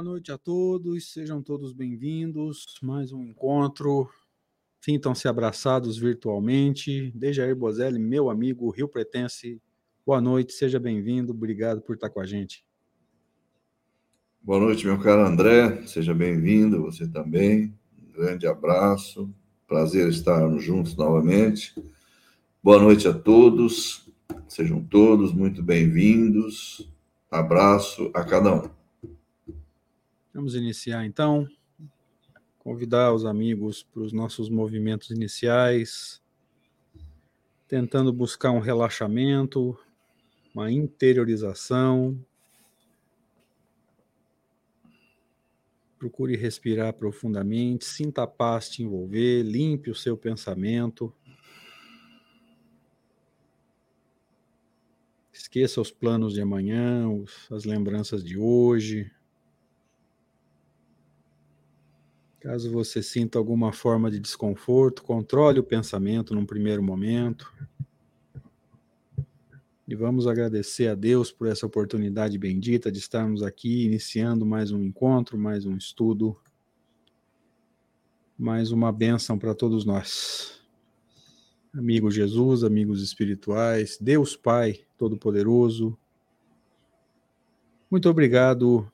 noite a todos, sejam todos bem-vindos. Mais um encontro. Sintam-se abraçados virtualmente. Dejair Bozelli, meu amigo Rio Pretense, boa noite, seja bem-vindo. Obrigado por estar com a gente. Boa noite, meu caro André, seja bem-vindo, você também. Um grande abraço, prazer estarmos juntos novamente. Boa noite a todos, sejam todos muito bem-vindos. Abraço a cada um. Vamos iniciar então. Convidar os amigos para os nossos movimentos iniciais, tentando buscar um relaxamento, uma interiorização. Procure respirar profundamente, sinta a paz te envolver, limpe o seu pensamento. Esqueça os planos de amanhã, as lembranças de hoje. Caso você sinta alguma forma de desconforto, controle o pensamento num primeiro momento. E vamos agradecer a Deus por essa oportunidade bendita de estarmos aqui iniciando mais um encontro, mais um estudo, mais uma bênção para todos nós. Amigo Jesus, amigos espirituais, Deus Pai Todo-Poderoso, muito obrigado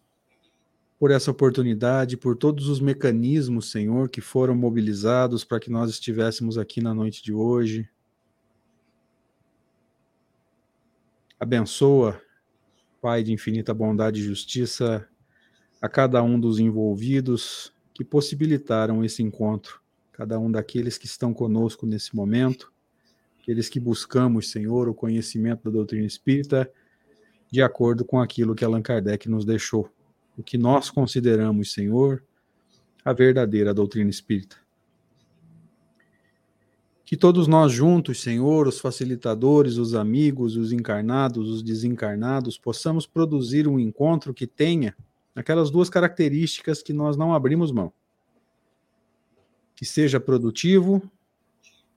por essa oportunidade, por todos os mecanismos, Senhor, que foram mobilizados para que nós estivéssemos aqui na noite de hoje. Abençoa, Pai de infinita bondade e justiça, a cada um dos envolvidos que possibilitaram esse encontro, cada um daqueles que estão conosco nesse momento, aqueles que buscamos, Senhor, o conhecimento da doutrina espírita, de acordo com aquilo que Allan Kardec nos deixou o que nós consideramos, Senhor, a verdadeira doutrina espírita. Que todos nós juntos, Senhor, os facilitadores, os amigos, os encarnados, os desencarnados, possamos produzir um encontro que tenha aquelas duas características que nós não abrimos mão. Que seja produtivo,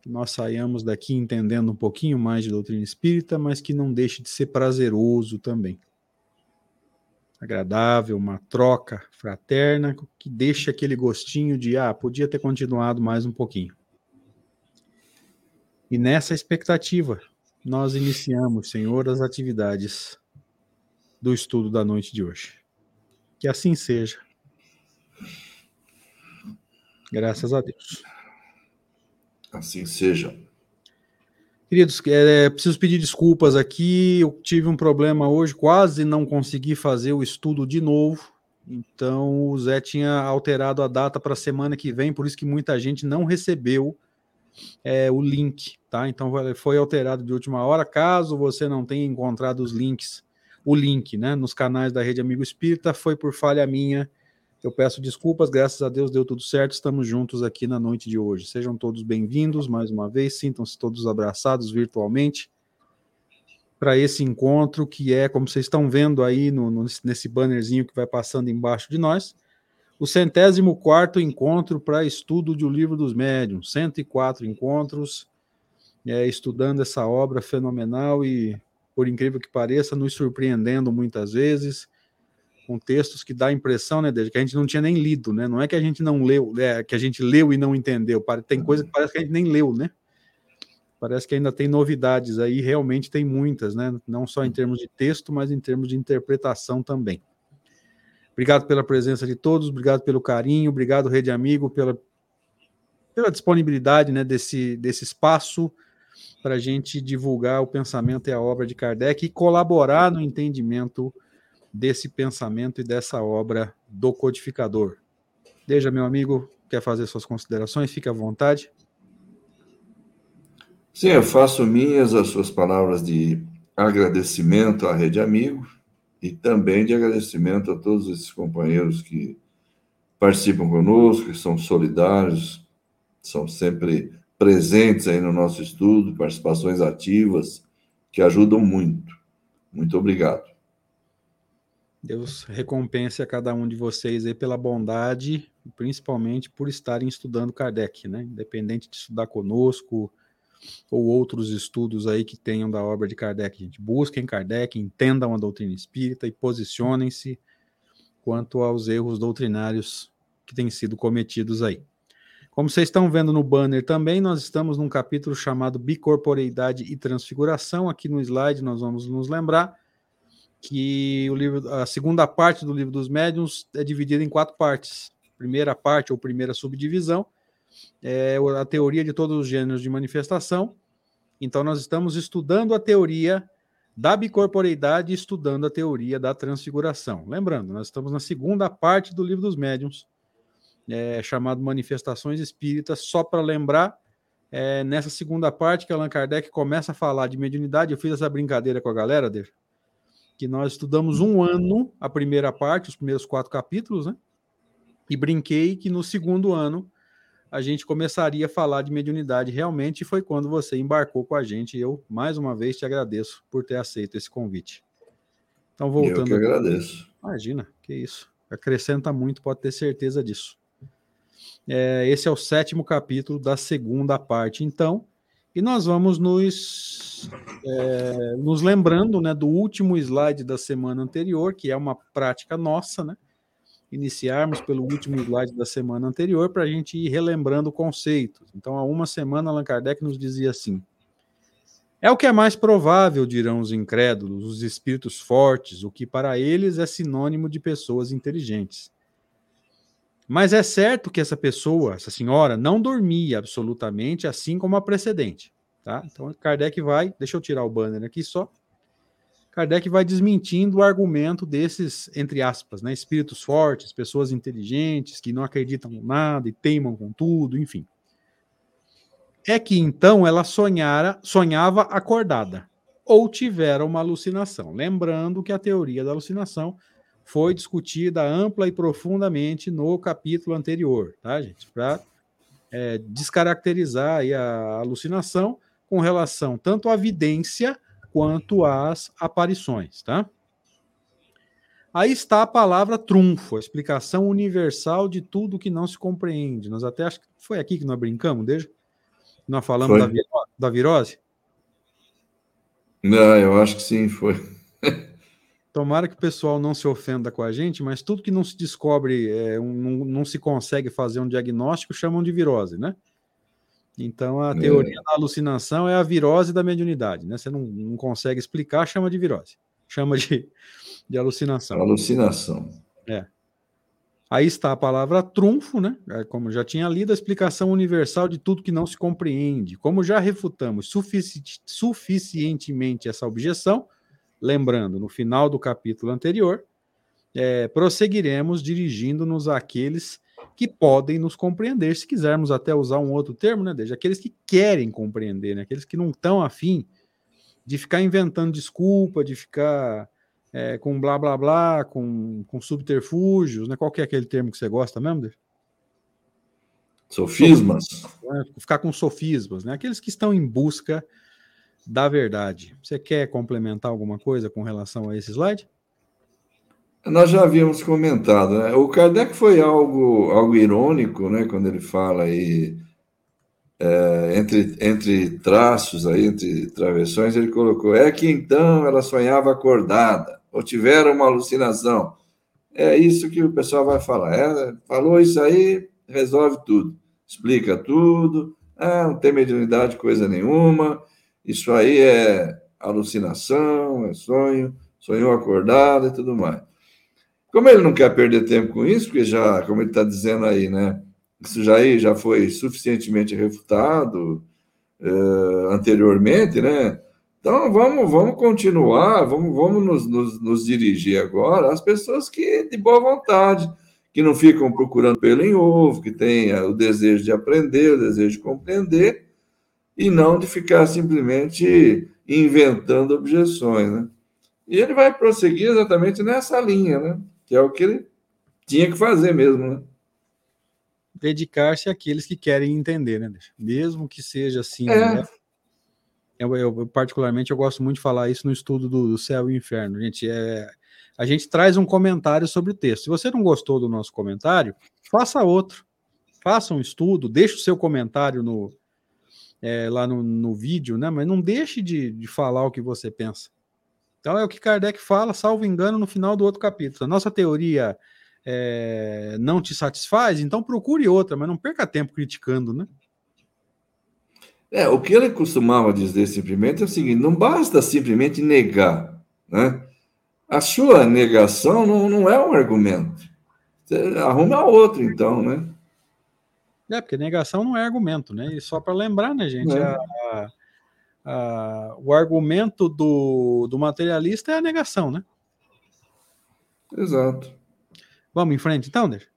que nós saiamos daqui entendendo um pouquinho mais de doutrina espírita, mas que não deixe de ser prazeroso também agradável, uma troca fraterna que deixa aquele gostinho de ah, podia ter continuado mais um pouquinho. E nessa expectativa, nós iniciamos, Senhor, as atividades do estudo da noite de hoje. Que assim seja. Graças a Deus. Assim seja. Queridos, é, preciso pedir desculpas aqui. Eu tive um problema hoje, quase não consegui fazer o estudo de novo. Então, o Zé tinha alterado a data para a semana que vem, por isso que muita gente não recebeu é, o link, tá? Então, foi alterado de última hora. Caso você não tenha encontrado os links, o link, né, nos canais da Rede Amigo Espírita, foi por falha minha eu peço desculpas, graças a Deus deu tudo certo, estamos juntos aqui na noite de hoje. Sejam todos bem-vindos mais uma vez, sintam-se todos abraçados virtualmente para esse encontro que é, como vocês estão vendo aí no, no, nesse bannerzinho que vai passando embaixo de nós, o centésimo quarto encontro para estudo de O Livro dos Médiuns, 104 encontros, é, estudando essa obra fenomenal e, por incrível que pareça, nos surpreendendo muitas vezes, com textos que dá a impressão, né, que a gente não tinha nem lido, né? Não é que a gente não leu, é que a gente leu e não entendeu. Tem coisa que parece que a gente nem leu, né? Parece que ainda tem novidades aí, realmente tem muitas, né? Não só em termos de texto, mas em termos de interpretação também. Obrigado pela presença de todos, obrigado pelo carinho, obrigado, Rede Amigo, pela, pela disponibilidade né, desse, desse espaço para a gente divulgar o pensamento e a obra de Kardec e colaborar no entendimento desse pensamento e dessa obra do codificador. Deja, meu amigo, quer fazer suas considerações? Fique à vontade. Sim, eu faço minhas as suas palavras de agradecimento à Rede Amigo e também de agradecimento a todos esses companheiros que participam conosco, que são solidários, são sempre presentes aí no nosso estudo, participações ativas, que ajudam muito. Muito obrigado. Deus recompense a cada um de vocês aí pela bondade, principalmente por estarem estudando Kardec, né? Independente de estudar conosco ou outros estudos aí que tenham da obra de Kardec, gente. Busquem Kardec, entendam a doutrina espírita e posicionem-se quanto aos erros doutrinários que têm sido cometidos aí. Como vocês estão vendo no banner também, nós estamos num capítulo chamado Bicorporeidade e Transfiguração. Aqui no slide nós vamos nos lembrar que o livro, a segunda parte do livro dos médiuns é dividida em quatro partes. Primeira parte ou primeira subdivisão é a teoria de todos os gêneros de manifestação. Então nós estamos estudando a teoria da bicorporeidade estudando a teoria da transfiguração. Lembrando, nós estamos na segunda parte do livro dos médiuns é, chamado Manifestações Espíritas, só para lembrar, é, nessa segunda parte que Allan Kardec começa a falar de mediunidade, eu fiz essa brincadeira com a galera, dele, que nós estudamos um ano a primeira parte, os primeiros quatro capítulos, né? E brinquei que no segundo ano a gente começaria a falar de mediunidade realmente, e foi quando você embarcou com a gente. E eu, mais uma vez, te agradeço por ter aceito esse convite. Então, voltando. Eu que agradeço. Imagina, que isso. Acrescenta muito, pode ter certeza disso. É, esse é o sétimo capítulo da segunda parte, então. E nós vamos nos, é, nos lembrando né, do último slide da semana anterior, que é uma prática nossa, né? Iniciarmos pelo último slide da semana anterior para a gente ir relembrando conceitos. Então, há uma semana, Allan Kardec nos dizia assim: É o que é mais provável, dirão os incrédulos, os espíritos fortes, o que para eles é sinônimo de pessoas inteligentes. Mas é certo que essa pessoa, essa senhora, não dormia absolutamente, assim como a precedente. Tá? Então, Kardec vai, deixa eu tirar o banner aqui só. Kardec vai desmentindo o argumento desses, entre aspas, né, espíritos fortes, pessoas inteligentes, que não acreditam em nada e teimam com tudo, enfim. É que então ela sonhara, sonhava acordada ou tivera uma alucinação. Lembrando que a teoria da alucinação foi discutida ampla e profundamente no capítulo anterior, tá, gente? Para é, descaracterizar a alucinação com relação tanto à vidência quanto às aparições, tá? Aí está a palavra trunfo, a explicação universal de tudo que não se compreende. Nós até acho que foi aqui que nós brincamos, desde nós falamos da, da virose. Não, eu acho que sim, foi. Tomara que o pessoal não se ofenda com a gente, mas tudo que não se descobre, é, um, não, não, se consegue fazer um diagnóstico, chamam de virose, né? Então, a teoria é. da alucinação é a virose da mediunidade, né? Você não, não consegue explicar, chama de virose. Chama de, de alucinação. Alucinação. É. Aí está a palavra trunfo, né? É, como já tinha lido, a explicação universal de tudo que não se compreende. Como já refutamos sufici suficientemente essa objeção, Lembrando, no final do capítulo anterior, é, prosseguiremos dirigindo-nos àqueles que podem nos compreender, se quisermos até usar um outro termo, né, desde aqueles que querem compreender, né, aqueles que não estão afim de ficar inventando desculpa, de ficar é, com blá blá blá, com, com subterfúgios, né? Qual que é aquele termo que você gosta mesmo? Dele? Sofismas. Né, ficar com sofismas, né? Aqueles que estão em busca da verdade. Você quer complementar alguma coisa com relação a esse slide? Nós já havíamos comentado, né? O Kardec foi algo, algo irônico, né? Quando ele fala aí é, entre, entre traços aí, entre travessões, ele colocou é que então ela sonhava acordada ou tiveram uma alucinação. É isso que o pessoal vai falar. É, falou isso aí, resolve tudo, explica tudo. Ah, não tem mediunidade coisa nenhuma isso aí é alucinação, é sonho, sonhou acordado e tudo mais. Como ele não quer perder tempo com isso, porque já, como ele está dizendo aí, né? Isso já, aí já foi suficientemente refutado uh, anteriormente, né? Então vamos, vamos continuar, vamos, vamos nos, nos, nos, dirigir agora às pessoas que de boa vontade, que não ficam procurando pelo em ovo, que têm o desejo de aprender, o desejo de compreender, e não de ficar simplesmente inventando objeções. Né? E ele vai prosseguir exatamente nessa linha, né? que é o que ele tinha que fazer mesmo. Né? Dedicar-se àqueles que querem entender, né? mesmo que seja assim. É. Né? Eu, eu, particularmente, eu gosto muito de falar isso no estudo do, do céu e inferno. Gente, é, a gente traz um comentário sobre o texto. Se você não gostou do nosso comentário, faça outro. Faça um estudo, deixe o seu comentário no, é, lá no, no, vídeo, né? Mas não deixe de, de falar o que você pensa. Então é o que Kardec fala, salvo engano, no final do outro capítulo. A nossa teoria é, não te satisfaz, então procure outra, mas não perca tempo criticando, né? É, o que ele costumava dizer simplesmente é o seguinte: não basta simplesmente negar, né? A sua negação não, não é um argumento. Arruma outro, então, né? É, porque negação não é argumento, né? E só para lembrar, né, gente? É. A, a, o argumento do, do materialista é a negação, né? Exato. Vamos em frente, então, Deixa?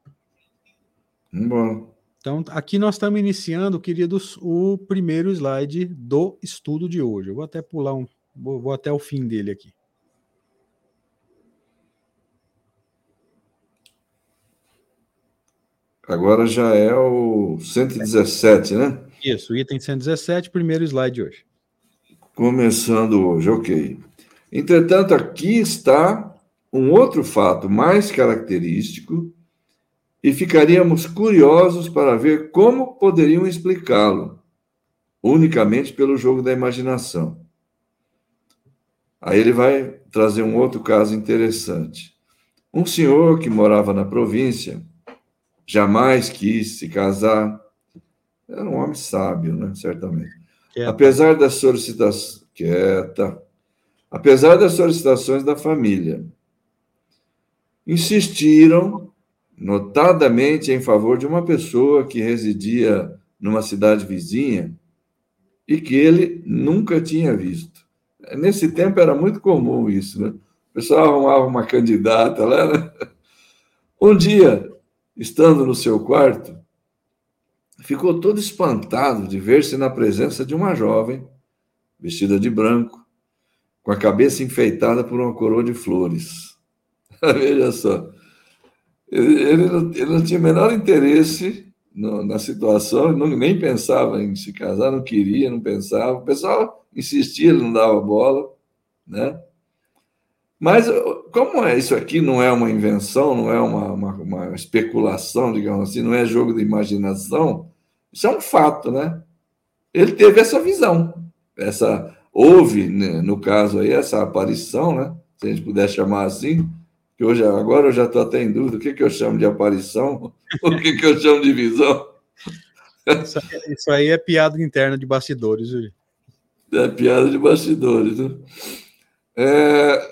Vamos Então, aqui nós estamos iniciando, queridos, o primeiro slide do estudo de hoje. Eu vou até pular um, vou, vou até o fim dele aqui. Agora já é o 117, né? Isso, item 117, primeiro slide hoje. Começando hoje, ok. Entretanto, aqui está um outro fato mais característico e ficaríamos curiosos para ver como poderiam explicá-lo, unicamente pelo jogo da imaginação. Aí ele vai trazer um outro caso interessante. Um senhor que morava na província jamais quis se casar. Era um homem sábio, né? Certamente. Quieta. Apesar das solicitações. Quieta. Apesar das solicitações da família, insistiram notadamente em favor de uma pessoa que residia numa cidade vizinha e que ele nunca tinha visto. Nesse tempo era muito comum isso, né? O pessoal arrumava uma candidata lá, né? Um dia, estando no seu quarto, ficou todo espantado de ver-se na presença de uma jovem, vestida de branco, com a cabeça enfeitada por uma coroa de flores. Veja só. Ele, não, ele, não, tinha o menor interesse no, na situação, não, nem pensava em se casar, não queria, não pensava. O pessoal insistia, ele não dava bola, né? Mas como é isso aqui não é uma invenção, não é uma, uma, uma, especulação, digamos assim, não é jogo de imaginação, isso é um fato, né? Ele teve essa visão, essa houve, né, no caso aí, essa aparição, né? Se a gente puder chamar assim, que hoje agora eu já estou até em dúvida, o que, que eu chamo de aparição, o que, que eu chamo de visão. Isso aí, isso aí é piada interna de bastidores, Júlio. É piada de bastidores, né? É,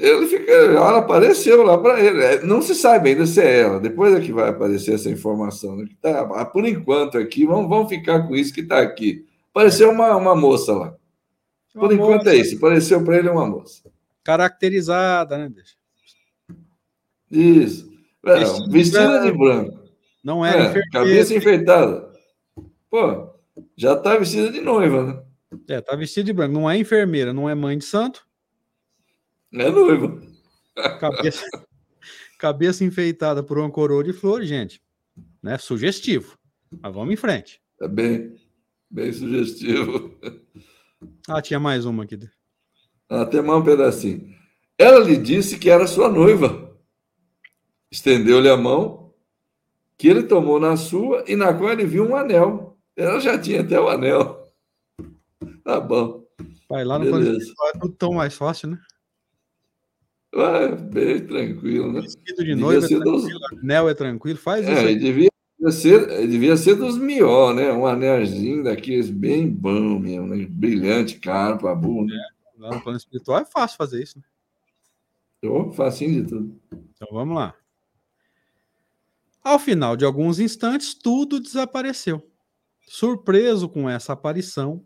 ele fica, ela apareceu lá para ele. É, não se sabe ainda se é ela. Depois é que vai aparecer essa informação. Né? Tá, por enquanto aqui, vamos, vamos ficar com isso que está aqui. Apareceu uma, uma moça lá. Uma por enquanto é moça. é isso. Apareceu para ele uma moça. Caracterizada, né? Isso. É, vestida de branco. Não é, Cabeça enfeitada. Pô, já está vestida de noiva, né? É, tá vestida de branco. Não é enfermeira, não é mãe de santo. É noivo. Cabeça, cabeça enfeitada por uma coroa de flores, gente. Né? Sugestivo. Mas vamos em frente. É bem, bem sugestivo. Ah, tinha mais uma aqui. Ah, tem mais um pedacinho. Ela lhe disse que era sua noiva. Estendeu-lhe a mão, que ele tomou na sua e na qual ele viu um anel. Ela já tinha até o anel. Tá bom. Pai, lá no Beleza. é tudo tão mais fácil, né? É, bem tranquilo, né? Vestido de noiva, é dos... anel é tranquilo, faz é, isso. Aí. Devia ser, devia ser dos mió, né? Um anelzinho daqueles bem bom mesmo, né? Brilhante, caro para burro. Né? É, lá no plano espiritual é fácil fazer isso, né? Oh, facinho de tudo. Então vamos lá. Ao final de alguns instantes, tudo desapareceu. Surpreso com essa aparição,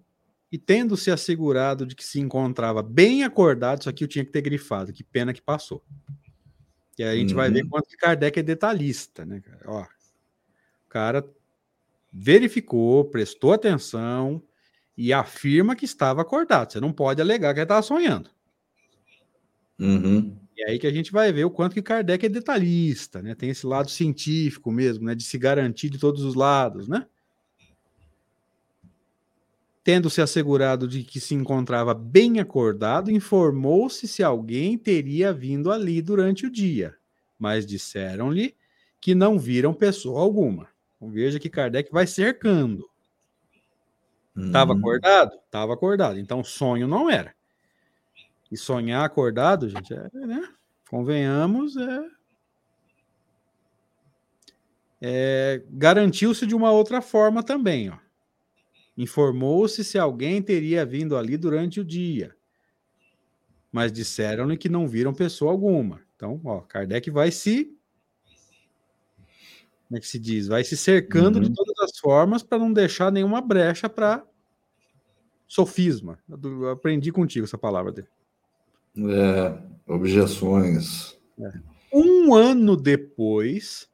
e tendo se assegurado de que se encontrava bem acordado, isso aqui eu tinha que ter grifado, que pena que passou. E aí a gente uhum. vai ver uhum. quanto que Kardec é detalhista, né? Ó, o cara verificou, prestou atenção e afirma que estava acordado. Você não pode alegar que ele estava sonhando. Uhum. E aí que a gente vai ver o quanto que Kardec é detalhista, né? Tem esse lado científico mesmo, né? De se garantir de todos os lados, né? Tendo se assegurado de que se encontrava bem acordado, informou-se se alguém teria vindo ali durante o dia, mas disseram-lhe que não viram pessoa alguma. Então, veja que Kardec vai cercando. Estava hum. acordado? Estava acordado. Então, sonho não era. E sonhar acordado, gente, é, né? Convenhamos, é. É, Garantiu-se de uma outra forma também. Informou-se se alguém teria vindo ali durante o dia. Mas disseram-lhe que não viram pessoa alguma. Então, ó, Kardec vai se. Como é que se diz? Vai se cercando uhum. de todas as formas para não deixar nenhuma brecha para sofisma. Eu aprendi contigo essa palavra dele. É, objeções. É. Um ano depois,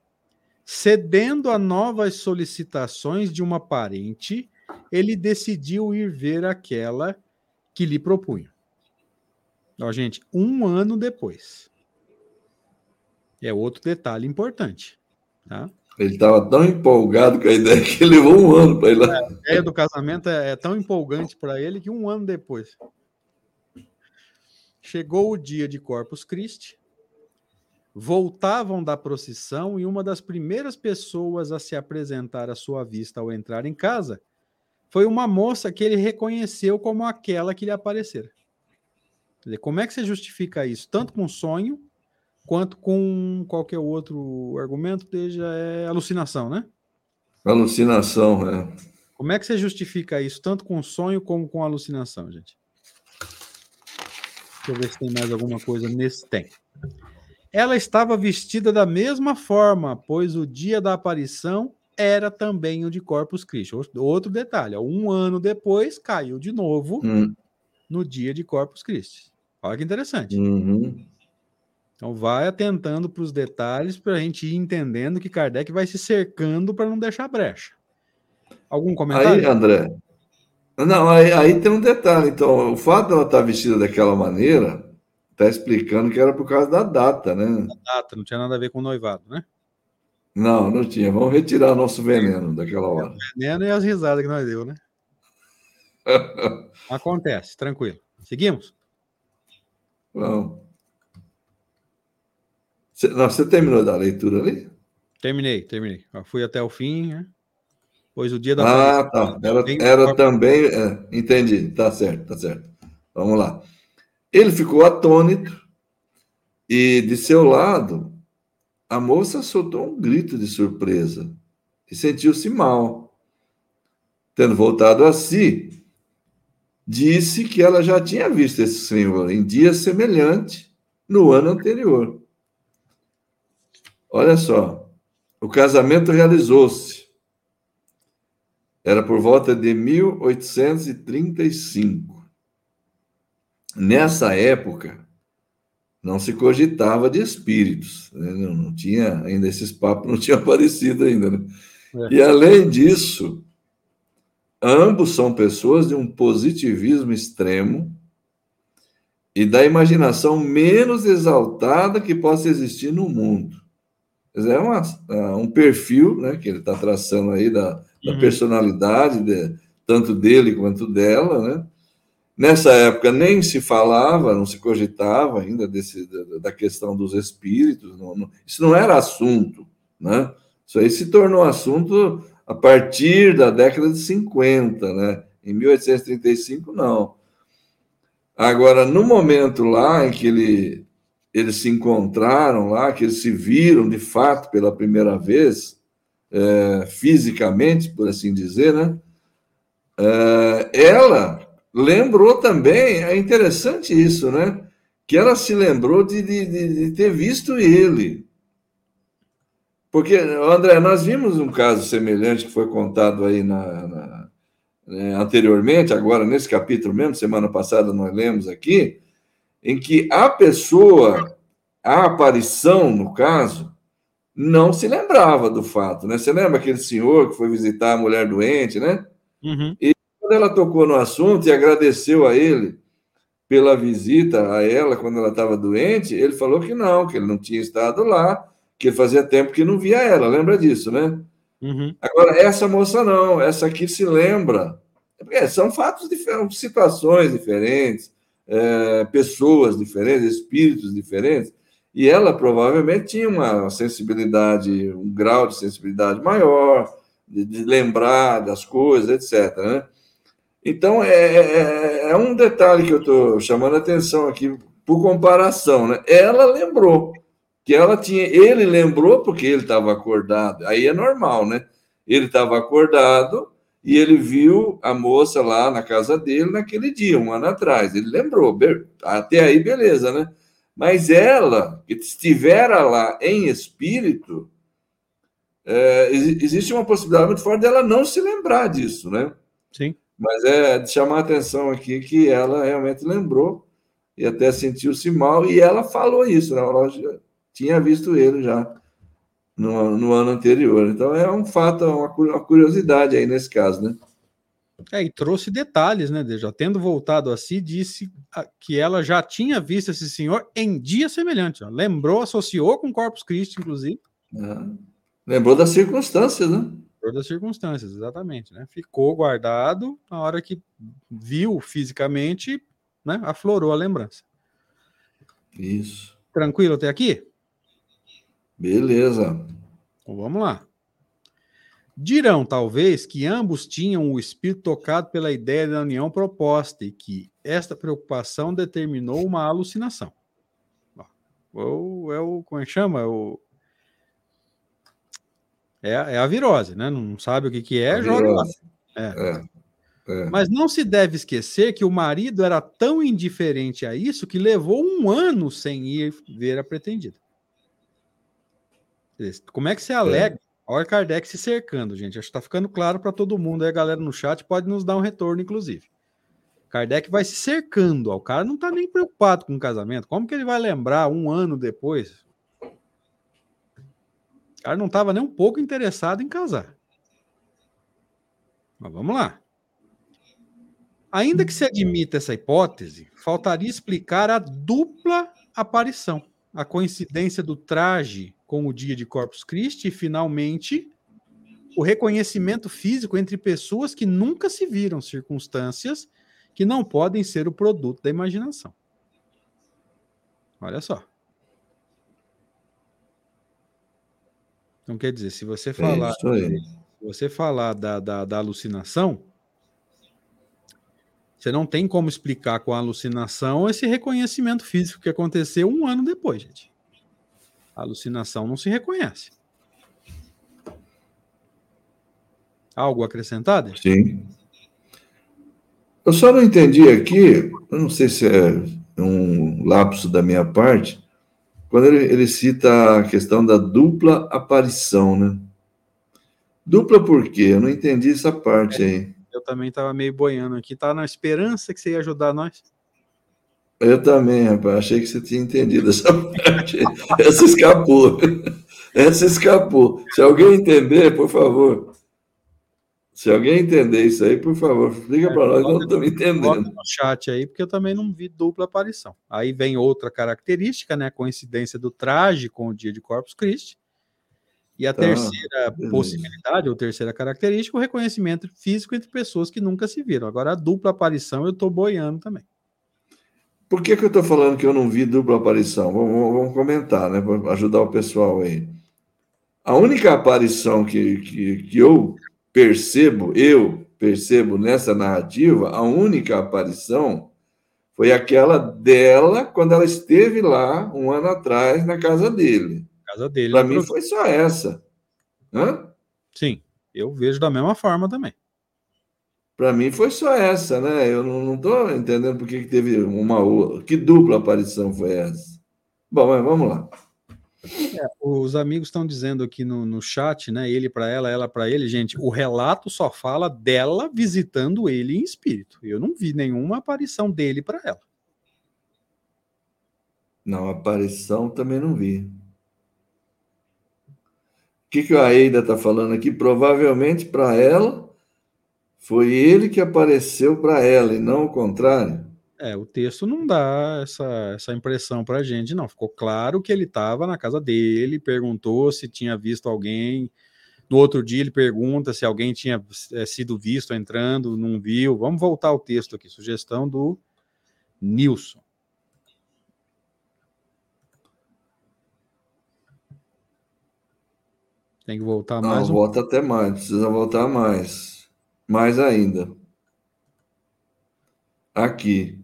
cedendo a novas solicitações de uma parente, ele decidiu ir ver aquela que lhe propunha. Ó, gente, um ano depois. É outro detalhe importante. Tá? Ele estava tão empolgado com a ideia que levou um ano para ir lá. A ideia do casamento é, é tão empolgante para ele que um ano depois. Chegou o dia de Corpus Christi, voltavam da procissão e uma das primeiras pessoas a se apresentar à sua vista ao entrar em casa foi uma moça que ele reconheceu como aquela que lhe aparecera. Como é que você justifica isso? Tanto com sonho quanto com qualquer outro argumento, seja é alucinação, né? Alucinação, é. Como é que você justifica isso, tanto com sonho como com alucinação, gente? Deixa eu ver se tem mais alguma coisa nesse tem. Ela estava vestida da mesma forma, pois o dia da aparição era também o de Corpus Christi. Outro detalhe, um ano depois caiu de novo hum. no dia de Corpus Christi. Olha que interessante. Uhum. Então vai atentando para os detalhes para a gente ir entendendo que Kardec vai se cercando para não deixar brecha. Algum comentário? Aí, André. Não, aí, aí tem um detalhe. Então, o fato dela estar vestida daquela maneira está explicando que era por causa da data, né? A data, não tinha nada a ver com o noivado, né? Não, não tinha. Vamos retirar nosso veneno daquela hora. O veneno e as risadas que nós deu, né? Acontece, tranquilo. Seguimos? Vamos. Você, não, você terminou da leitura ali? Terminei, terminei. Eu fui até o fim, né? Pois o dia da. Ah, tá. Era, era também. É, entendi. Tá certo, tá certo. Vamos lá. Ele ficou atônito e, de seu lado, a moça soltou um grito de surpresa e sentiu-se mal. Tendo voltado a si, disse que ela já tinha visto esse senhor em dia semelhante no ano anterior. Olha só, o casamento realizou-se. Era por volta de 1835. Nessa época, não se cogitava de espíritos, né? não, não, tinha ainda esses papos, não tinham aparecido ainda. Né? É. E além disso, ambos são pessoas de um positivismo extremo e da imaginação menos exaltada que possa existir no mundo é uma, é um perfil né, que ele está traçando aí da, da uhum. personalidade, de, tanto dele quanto dela. Né? Nessa época nem se falava, não se cogitava ainda desse, da, questão dos espíritos, não, não, isso não era assunto. Né? Isso aí se tornou assunto a partir da década de 50, né? Em 1835, não. Agora, no momento lá em que ele eles se encontraram lá, que eles se viram de fato pela primeira vez, é, fisicamente, por assim dizer, né? É, ela lembrou também, é interessante isso, né? Que ela se lembrou de, de, de ter visto ele. Porque, André, nós vimos um caso semelhante que foi contado aí na, na né, anteriormente, agora nesse capítulo mesmo, semana passada nós lemos aqui, em que a pessoa, a aparição, no caso, não se lembrava do fato, né? Você lembra aquele senhor que foi visitar a mulher doente, né? Uhum. E quando ela tocou no assunto e agradeceu a ele pela visita a ela quando ela estava doente, ele falou que não, que ele não tinha estado lá, que fazia tempo que não via ela, lembra disso, né? Uhum. Agora, essa moça não, essa aqui se lembra. É, são fatos diferentes, situações diferentes, é, pessoas diferentes, espíritos diferentes, e ela provavelmente tinha uma sensibilidade, um grau de sensibilidade maior, de, de lembrar das coisas, etc. Né? Então, é, é, é, é um detalhe que eu estou chamando a atenção aqui, por comparação. Né? Ela lembrou, que ela tinha, ele lembrou porque ele estava acordado, aí é normal, né? Ele estava acordado e ele viu a moça lá na casa dele naquele dia, um ano atrás. Ele lembrou, até aí beleza, né? Mas ela, que estivera lá em espírito, é, existe uma possibilidade muito forte dela não se lembrar disso, né? Sim. Mas é de chamar a atenção aqui que ela realmente lembrou e até sentiu-se mal, e ela falou isso, né? Ela tinha visto ele já no, no ano anterior. Então é um fato, uma, uma curiosidade aí nesse caso, né? É, e trouxe detalhes, né? Já tendo voltado a si, disse que ela já tinha visto esse senhor em dia semelhante. Ó. Lembrou, associou com Corpus Christi, inclusive. É. Lembrou das circunstâncias, né? Lembrou das circunstâncias, exatamente. Né? Ficou guardado, na hora que viu fisicamente, né? aflorou a lembrança. Isso. Tranquilo até aqui? Beleza. Então vamos lá. Dirão, talvez, que ambos tinham o espírito tocado pela ideia da união proposta e que esta preocupação determinou uma alucinação. Ou é o. Como é que chama? É o, é, é a virose, né? Não sabe o que, que é, a joga lá. É. É, é. Mas não se deve esquecer que o marido era tão indiferente a isso que levou um ano sem ir ver a pretendida. Como é que você alega Olha Kardec se cercando, gente. Acho que está ficando claro para todo mundo aí, a galera no chat pode nos dar um retorno, inclusive. Kardec vai se cercando. Ó. O cara não está nem preocupado com o casamento. Como que ele vai lembrar um ano depois? Cara não estava nem um pouco interessado em casar. Mas vamos lá. Ainda que se admita essa hipótese, faltaria explicar a dupla aparição, a coincidência do traje com o dia de Corpus Christi e, finalmente, o reconhecimento físico entre pessoas que nunca se viram, circunstâncias que não podem ser o produto da imaginação. Olha só. Então, quer dizer, se você é falar, se você falar da, da, da alucinação, você não tem como explicar com a alucinação esse reconhecimento físico que aconteceu um ano depois, gente. A alucinação não se reconhece. Algo acrescentado? Sim. Eu só não entendi aqui, eu não sei se é um lapso da minha parte, quando ele, ele cita a questão da dupla aparição, né? Dupla por quê? Eu não entendi essa parte é, aí. Eu também estava meio boiando aqui, estava na esperança que você ia ajudar nós. Eu também, rapaz. Achei que você tinha entendido essa parte. Essa escapou. Essa escapou. Se alguém entender, por favor. Se alguém entender isso aí, por favor, liga para nós, não estamos entendendo. no chat aí, porque eu também não vi dupla aparição. Aí vem outra característica, né? A coincidência do traje com o dia de Corpus Christi. E a tá, terceira beleza. possibilidade, ou terceira característica, o reconhecimento físico entre pessoas que nunca se viram. Agora, a dupla aparição, eu estou boiando também. Por que, que eu estou falando que eu não vi dupla aparição? Vamos, vamos comentar, né? Para ajudar o pessoal aí. A única aparição que, que, que eu percebo, eu percebo nessa narrativa, a única aparição foi aquela dela quando ela esteve lá um ano atrás na casa dele. Casa dele. Para mim foi só essa. Hã? Sim, eu vejo da mesma forma também. Para mim foi só essa, né? Eu não estou entendendo por que teve uma outra. Que dupla aparição foi essa? Bom, mas vamos lá. É, os amigos estão dizendo aqui no, no chat, né? Ele para ela, ela para ele. Gente, o relato só fala dela visitando ele em espírito. Eu não vi nenhuma aparição dele para ela. Não, aparição também não vi. O que, que a Eida está falando aqui? Provavelmente para ela foi ele que apareceu para ela e não o contrário. É, o texto não dá essa, essa impressão para a gente, não. Ficou claro que ele estava na casa dele, perguntou se tinha visto alguém. No outro dia ele pergunta se alguém tinha é, sido visto entrando, não viu. Vamos voltar ao texto aqui. Sugestão do Nilson. Tem que voltar não, mais. Não, um... volta até mais, precisa voltar mais. Mais ainda. Aqui.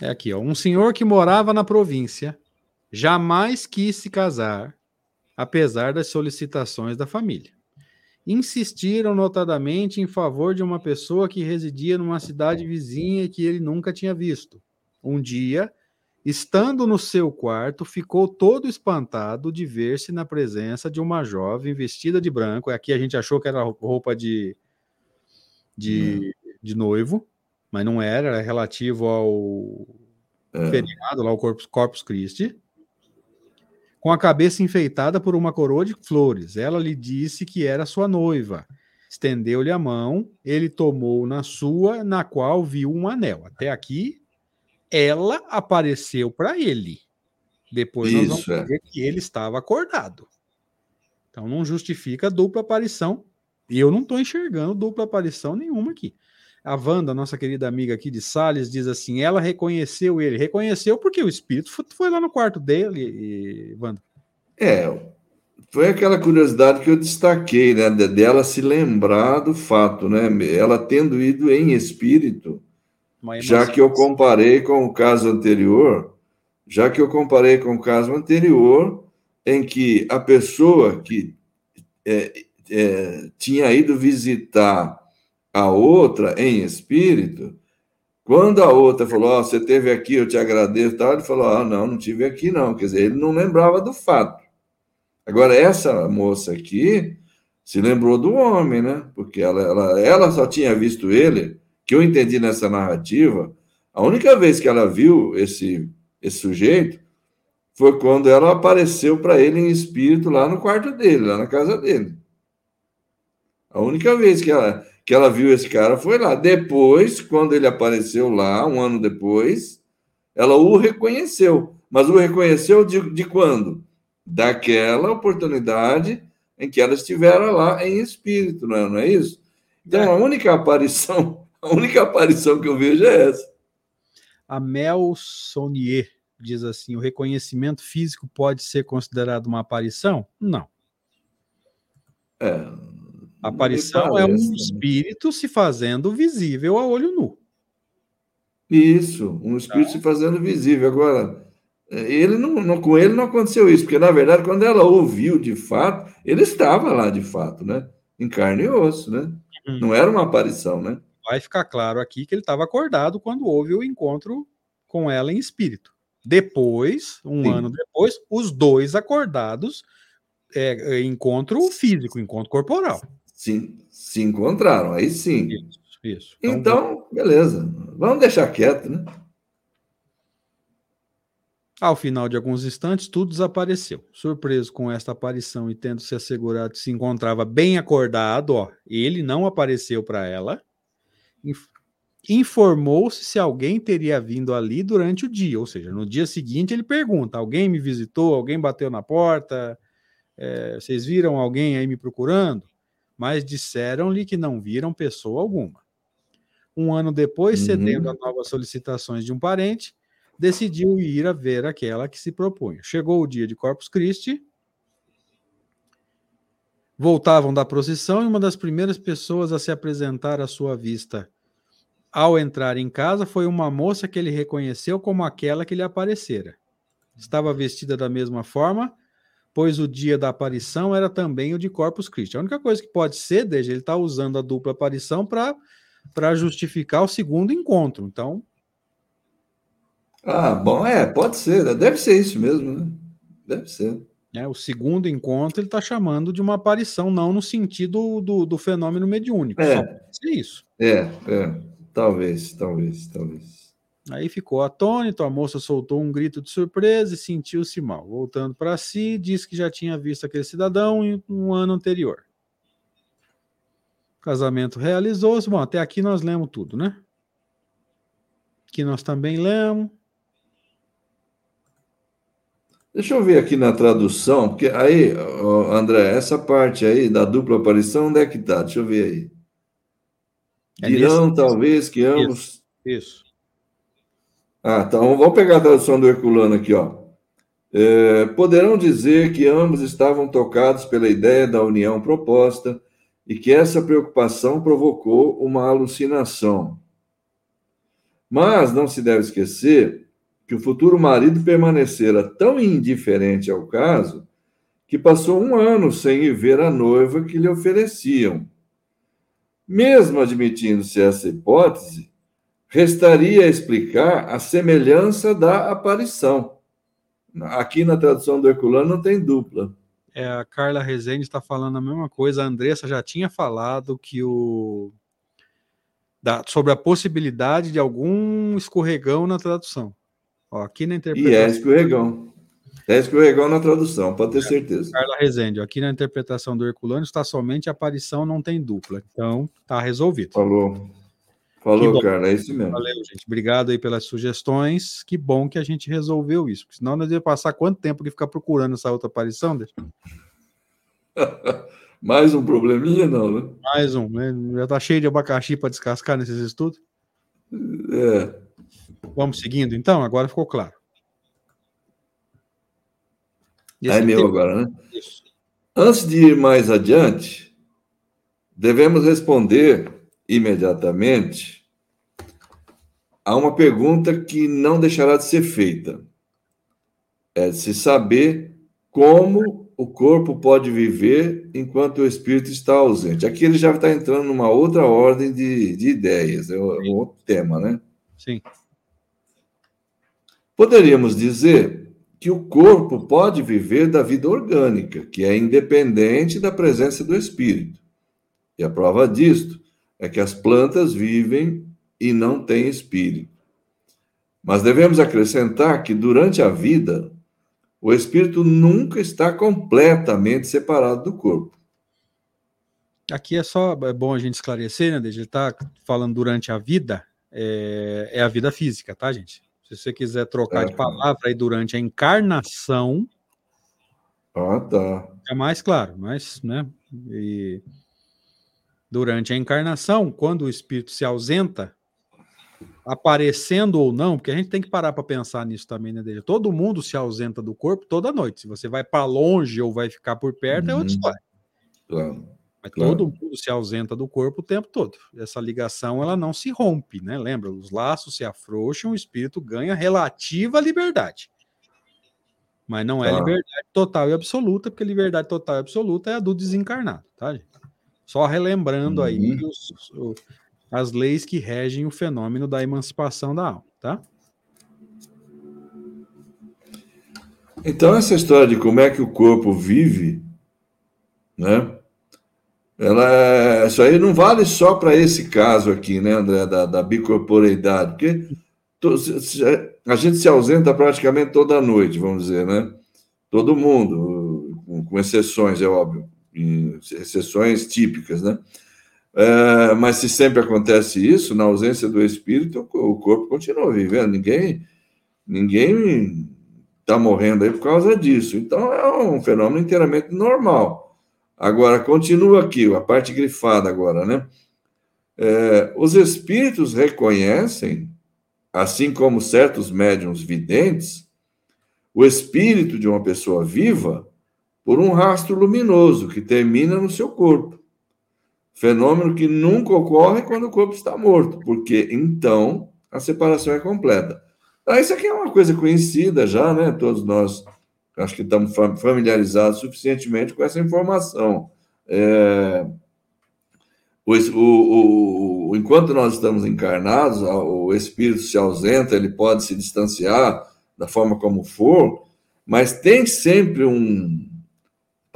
É aqui, ó. Um senhor que morava na província jamais quis se casar, apesar das solicitações da família. Insistiram notadamente em favor de uma pessoa que residia numa cidade vizinha que ele nunca tinha visto. Um dia, estando no seu quarto, ficou todo espantado de ver-se na presença de uma jovem vestida de branco. Aqui a gente achou que era roupa de, de, de noivo, mas não era, era relativo ao é. feriado, lá o Corpus, Corpus Christi, com a cabeça enfeitada por uma coroa de flores. Ela lhe disse que era sua noiva. Estendeu-lhe a mão, ele tomou na sua, na qual viu um anel. Até aqui, ela apareceu para ele. Depois Isso, nós vamos ver é. que ele estava acordado. Então não justifica dupla aparição. E eu não estou enxergando dupla aparição nenhuma aqui. A Wanda, nossa querida amiga aqui de Sales, diz assim: ela reconheceu ele. Reconheceu porque o espírito foi lá no quarto dele, e, Wanda. É, foi aquela curiosidade que eu destaquei, né? Dela se lembrar do fato, né? Ela tendo ido em espírito, já que eu comparei com o caso anterior, já que eu comparei com o caso anterior, em que a pessoa que é, é, tinha ido visitar a outra em espírito, quando a outra falou, oh, você teve aqui, eu te agradeço, tal, ele falou, ah, não, não tive aqui não, quer dizer, ele não lembrava do fato. Agora, essa moça aqui se lembrou do homem, né? Porque ela, ela, ela só tinha visto ele, que eu entendi nessa narrativa, a única vez que ela viu esse, esse sujeito foi quando ela apareceu para ele em espírito lá no quarto dele, lá na casa dele. A única vez que ela, que ela viu esse cara foi lá. Depois, quando ele apareceu lá, um ano depois, ela o reconheceu. Mas o reconheceu de, de quando? Daquela oportunidade em que ela estivera lá em espírito, não é, não é isso? Então, a única aparição, a única aparição que eu vejo é essa. A Mel Sonier diz assim: o reconhecimento físico pode ser considerado uma aparição? Não. É, Aparição é um né? espírito se fazendo visível a olho nu. Isso, um espírito tá. se fazendo visível. Agora, ele não, não, com ele não aconteceu isso, porque na verdade, quando ela ouviu de fato, ele estava lá de fato, né? Em carne e osso, né? Uhum. Não era uma aparição, né? Vai ficar claro aqui que ele estava acordado quando houve o encontro com ela em espírito. Depois, um Sim. ano depois, os dois acordados, é, é encontro físico, encontro corporal se, se encontraram, aí sim. Isso, isso. Então, então, beleza. Vamos deixar quieto, né? Ao final de alguns instantes, tudo desapareceu. Surpreso com esta aparição e tendo se assegurado que se encontrava bem acordado, ó, ele não apareceu para ela. Informou-se se alguém teria vindo ali durante o dia, ou seja, no dia seguinte ele pergunta: alguém me visitou, alguém bateu na porta, é, vocês viram alguém aí me procurando? Mas disseram-lhe que não viram pessoa alguma. Um ano depois, uhum. cedendo a novas solicitações de um parente, decidiu ir a ver aquela que se propunha. Chegou o dia de Corpus Christi, voltavam da procissão e uma das primeiras pessoas a se apresentar à sua vista ao entrar em casa foi uma moça que ele reconheceu como aquela que lhe aparecera. Estava vestida da mesma forma, pois o dia da aparição era também o de Corpus Christi. A única coisa que pode ser, desde ele está usando a dupla aparição para justificar o segundo encontro. Então. Ah, bom, é, pode ser, né? deve ser isso mesmo, né? Deve ser. É, o segundo encontro ele está chamando de uma aparição, não no sentido do, do fenômeno mediúnico. É, só isso. É, é, talvez, talvez, talvez. Aí ficou atônito, a moça soltou um grito de surpresa e sentiu-se mal. Voltando para si, disse que já tinha visto aquele cidadão em um ano anterior. O casamento realizou-se. Bom, até aqui nós lemos tudo, né? Aqui nós também lemos. Deixa eu ver aqui na tradução, porque aí, André, essa parte aí da dupla aparição, onde é que está? Deixa eu ver aí. É Dirão, nesse... talvez, que ambos. Isso. isso. Ah, então vamos pegar a tradução do Herculano aqui, ó. É, poderão dizer que ambos estavam tocados pela ideia da união proposta e que essa preocupação provocou uma alucinação. Mas não se deve esquecer que o futuro marido permanecera tão indiferente ao caso que passou um ano sem ir ver a noiva que lhe ofereciam. Mesmo admitindo-se essa hipótese, restaria explicar a semelhança da aparição. Aqui na tradução do Herculano não tem dupla. É, a Carla Rezende está falando a mesma coisa. A Andressa já tinha falado que o da, sobre a possibilidade de algum escorregão na tradução. Ó, aqui na interpretação. E é escorregão. É escorregão na tradução, pode ter é, certeza. Carla Rezende, aqui na interpretação do Herculano está somente a aparição, não tem dupla. Então, tá resolvido. Falou. Falou, Carla, é isso mesmo. Valeu, gente. Obrigado aí pelas sugestões. Que bom que a gente resolveu isso. Senão nós ia passar quanto tempo que ficar procurando essa outra aparição? Mais um probleminha, não, né? Mais um, né? Já tá cheio de abacaxi para descascar nesses estudos. É. Vamos seguindo, então? Agora ficou claro. é meu agora, né? Isso. Antes de ir mais adiante, devemos responder imediatamente a uma pergunta que não deixará de ser feita. É de se saber como o corpo pode viver enquanto o espírito está ausente. Aqui ele já está entrando numa outra ordem de, de ideias, é um outro tema, né? Sim. Poderíamos dizer que o corpo pode viver da vida orgânica, que é independente da presença do espírito. E a prova disto é que as plantas vivem e não têm espírito. Mas devemos acrescentar que durante a vida, o espírito nunca está completamente separado do corpo. Aqui é só é bom a gente esclarecer, né? Ele está falando durante a vida, é, é, a vida física, tá, gente? Se você quiser trocar é, de palavra aí durante a encarnação. Ah, tá. É mais claro, mas, né? E durante a encarnação, quando o espírito se ausenta, aparecendo ou não, porque a gente tem que parar para pensar nisso também, né, Deja? Todo mundo se ausenta do corpo toda noite. Se você vai para longe ou vai ficar por perto, uhum. é outra uhum. história. Claro. Mas claro. todo mundo se ausenta do corpo o tempo todo. Essa ligação ela não se rompe, né? Lembra? Os laços se afrouxam, o espírito ganha relativa liberdade. Mas não é liberdade total e absoluta, porque liberdade total e absoluta é a do desencarnado, tá, gente? Só relembrando uhum. aí os, os, as leis que regem o fenômeno da emancipação da alma, tá? Então, essa história de como é que o corpo vive, né? Ela, é, isso aí não vale só para esse caso aqui, né, André, da, da bicorporeidade, porque a gente se ausenta praticamente toda noite, vamos dizer, né? Todo mundo, com, com exceções, é óbvio, exceções típicas, né? É, mas se sempre acontece isso, na ausência do espírito, o corpo continua vivendo. Ninguém ninguém está morrendo aí por causa disso. Então é um fenômeno inteiramente normal. Agora, continua aqui, a parte grifada agora, né? É, os espíritos reconhecem, assim como certos médiums videntes, o espírito de uma pessoa viva por um rastro luminoso que termina no seu corpo. Fenômeno que nunca ocorre quando o corpo está morto, porque então a separação é completa. Ah, isso aqui é uma coisa conhecida já, né? Todos nós acho que estamos familiarizados suficientemente com essa informação. É, o, o, o, enquanto nós estamos encarnados, o espírito se ausenta, ele pode se distanciar da forma como for, mas tem sempre um,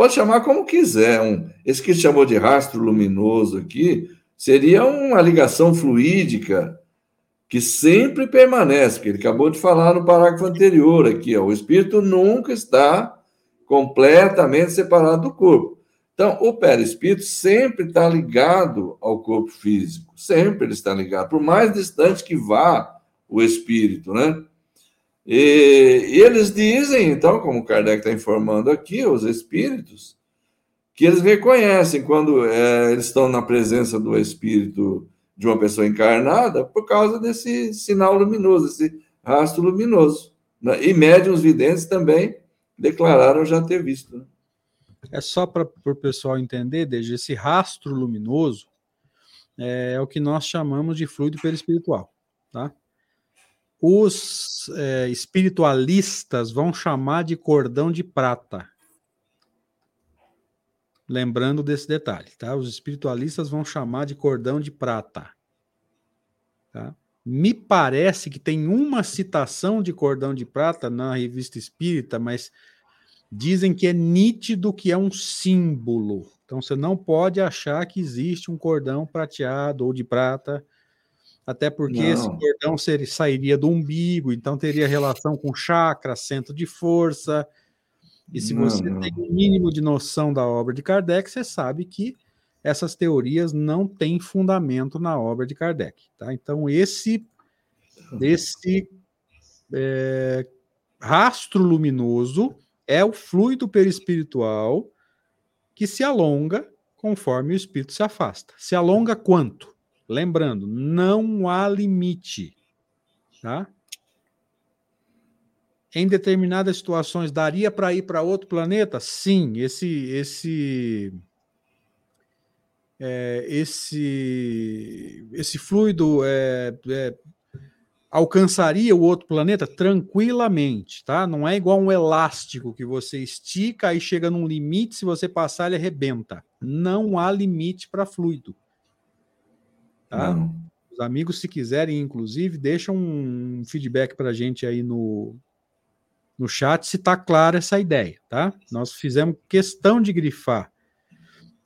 Pode chamar como quiser. Um, esse que chamou de rastro luminoso aqui seria uma ligação fluídica que sempre permanece, que ele acabou de falar no parágrafo anterior aqui. Ó, o espírito nunca está completamente separado do corpo. Então, o perispírito sempre está ligado ao corpo físico, sempre ele está ligado, por mais distante que vá o espírito, né? E, e eles dizem, então, como Kardec está informando aqui, os espíritos, que eles reconhecem quando é, eles estão na presença do espírito de uma pessoa encarnada por causa desse sinal luminoso, esse rastro luminoso. Né? E médiums videntes também declararam já ter visto. Né? É só para o pessoal entender, desde esse rastro luminoso é, é, o que nós chamamos de fluido perispiritual, tá? Os é, espiritualistas vão chamar de cordão de prata. Lembrando desse detalhe, tá? Os espiritualistas vão chamar de cordão de prata. Tá? Me parece que tem uma citação de cordão de prata na revista espírita, mas dizem que é nítido que é um símbolo. Então você não pode achar que existe um cordão prateado ou de prata, até porque não. esse cordão seria, sairia do umbigo, então teria relação com chakra, centro de força. E se não, você não. tem o um mínimo de noção da obra de Kardec, você sabe que essas teorias não têm fundamento na obra de Kardec. Tá? Então, esse, esse é, rastro luminoso é o fluido perispiritual que se alonga conforme o espírito se afasta. Se alonga quanto? Lembrando, não há limite. Tá? Em determinadas situações, daria para ir para outro planeta? Sim, esse, esse é, esse, esse fluido é, é, alcançaria o outro planeta tranquilamente, tá? Não é igual um elástico que você estica e chega num limite, se você passar ele arrebenta. Não há limite para fluido. Tá? Não. Os amigos, se quiserem, inclusive, deixam um feedback para a gente aí no, no chat se está clara essa ideia, tá? Nós fizemos questão de grifar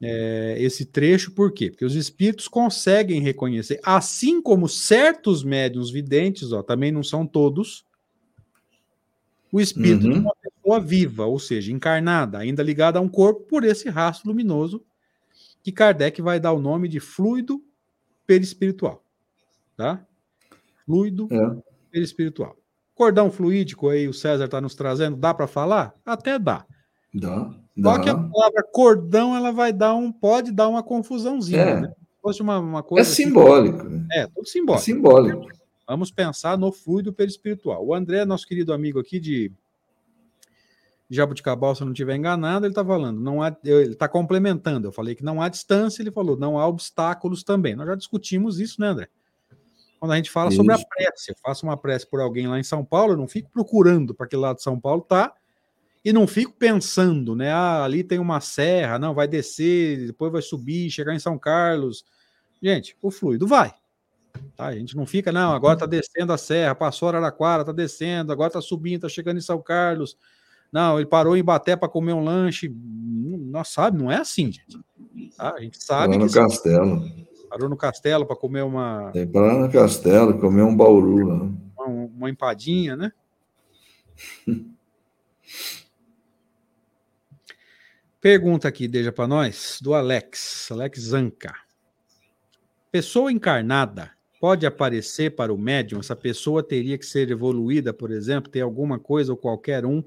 é, esse trecho, por quê? Porque os espíritos conseguem reconhecer, assim como certos médiums videntes, ó, também não são todos, o espírito uhum. de uma pessoa viva, ou seja, encarnada, ainda ligada a um corpo por esse rastro luminoso, que Kardec vai dar o nome de fluido perispiritual. Tá? Fluido é. perispiritual. Cordão fluídico aí, o César está nos trazendo, dá para falar? Até dá. Dá. Só que a palavra cordão ela vai dar um, pode dar uma confusãozinha, é. né? fosse uma, uma coisa. É simbólico. É, tudo simbólico. É simbólico. Vamos pensar no fluido perispiritual. O André, nosso querido amigo aqui de Jabuticabal, se eu não estiver enganado, ele está falando, não há, ele está complementando. Eu falei que não há distância, ele falou, não há obstáculos também. Nós já discutimos isso, né, André? Quando a gente fala isso. sobre a prece, eu faço uma prece por alguém lá em São Paulo, eu não fico procurando para que lado de São Paulo tá, e não fico pensando, né? Ah, ali tem uma serra, não, vai descer, depois vai subir, chegar em São Carlos. Gente, o fluido vai. Tá? A gente não fica, não, agora tá descendo a serra, passou Araraquara, tá descendo, agora tá subindo, tá chegando em São Carlos. Não, ele parou em Baté para comer um lanche. Nós sabe, não é assim, gente. Tá? A gente sabe parou no castelo. Parou no castelo para comer uma. Tem parar no castelo, comer um bauru lá. Uma, uma empadinha, né? Pergunta aqui, deixa para nós, do Alex, Alex Zanca. Pessoa encarnada pode aparecer para o médium? Essa pessoa teria que ser evoluída, por exemplo, ter alguma coisa ou qualquer um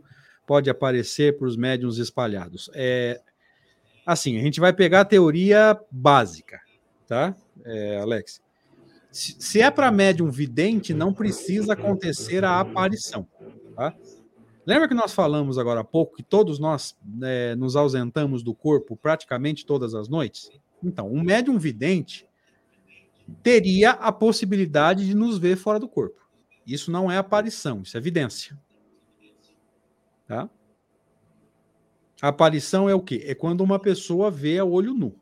pode aparecer para os médiums espalhados. É, assim, a gente vai pegar a teoria básica, tá, é, Alex? Se, é para médium vidente, não precisa acontecer a aparição, tá? Lembra que nós falamos agora há pouco que todos nós é, nos ausentamos do corpo praticamente todas as noites? Então, um médium vidente teria a possibilidade de nos ver fora do corpo. Isso não é aparição, isso é evidência. Tá? A aparição é o quê? É quando uma pessoa vê a olho nu.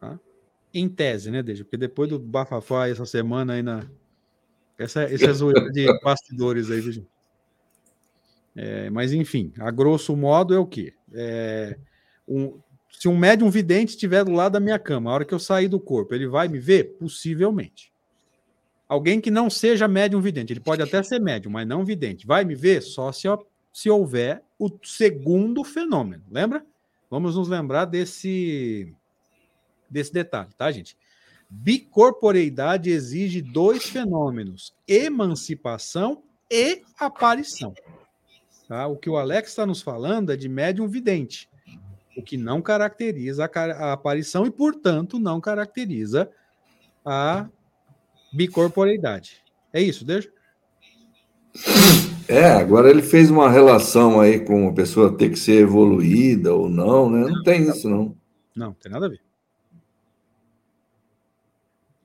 Tá? Em tese, né, Deja? Porque depois do bafafá essa semana aí na, essa, esse é zoeira de bastidores aí, gente. É, mas, enfim, a grosso modo é o quê? É, um, se um médium vidente estiver do lado da minha cama, a hora que eu sair do corpo, ele vai me ver? Possivelmente. Alguém que não seja médium vidente, ele pode até ser médium, mas não vidente, vai me ver só se, se houver o segundo fenômeno. Lembra? Vamos nos lembrar desse, desse detalhe, tá, gente? Bicorporeidade exige dois fenômenos: emancipação e aparição. Tá? O que o Alex está nos falando é de médium vidente, o que não caracteriza a, a aparição e, portanto, não caracteriza a bicorporeidade. É isso, deixa? É, agora ele fez uma relação aí com a pessoa ter que ser evoluída ou não, né? Não, não tem isso, não. Não, não tem nada a ver.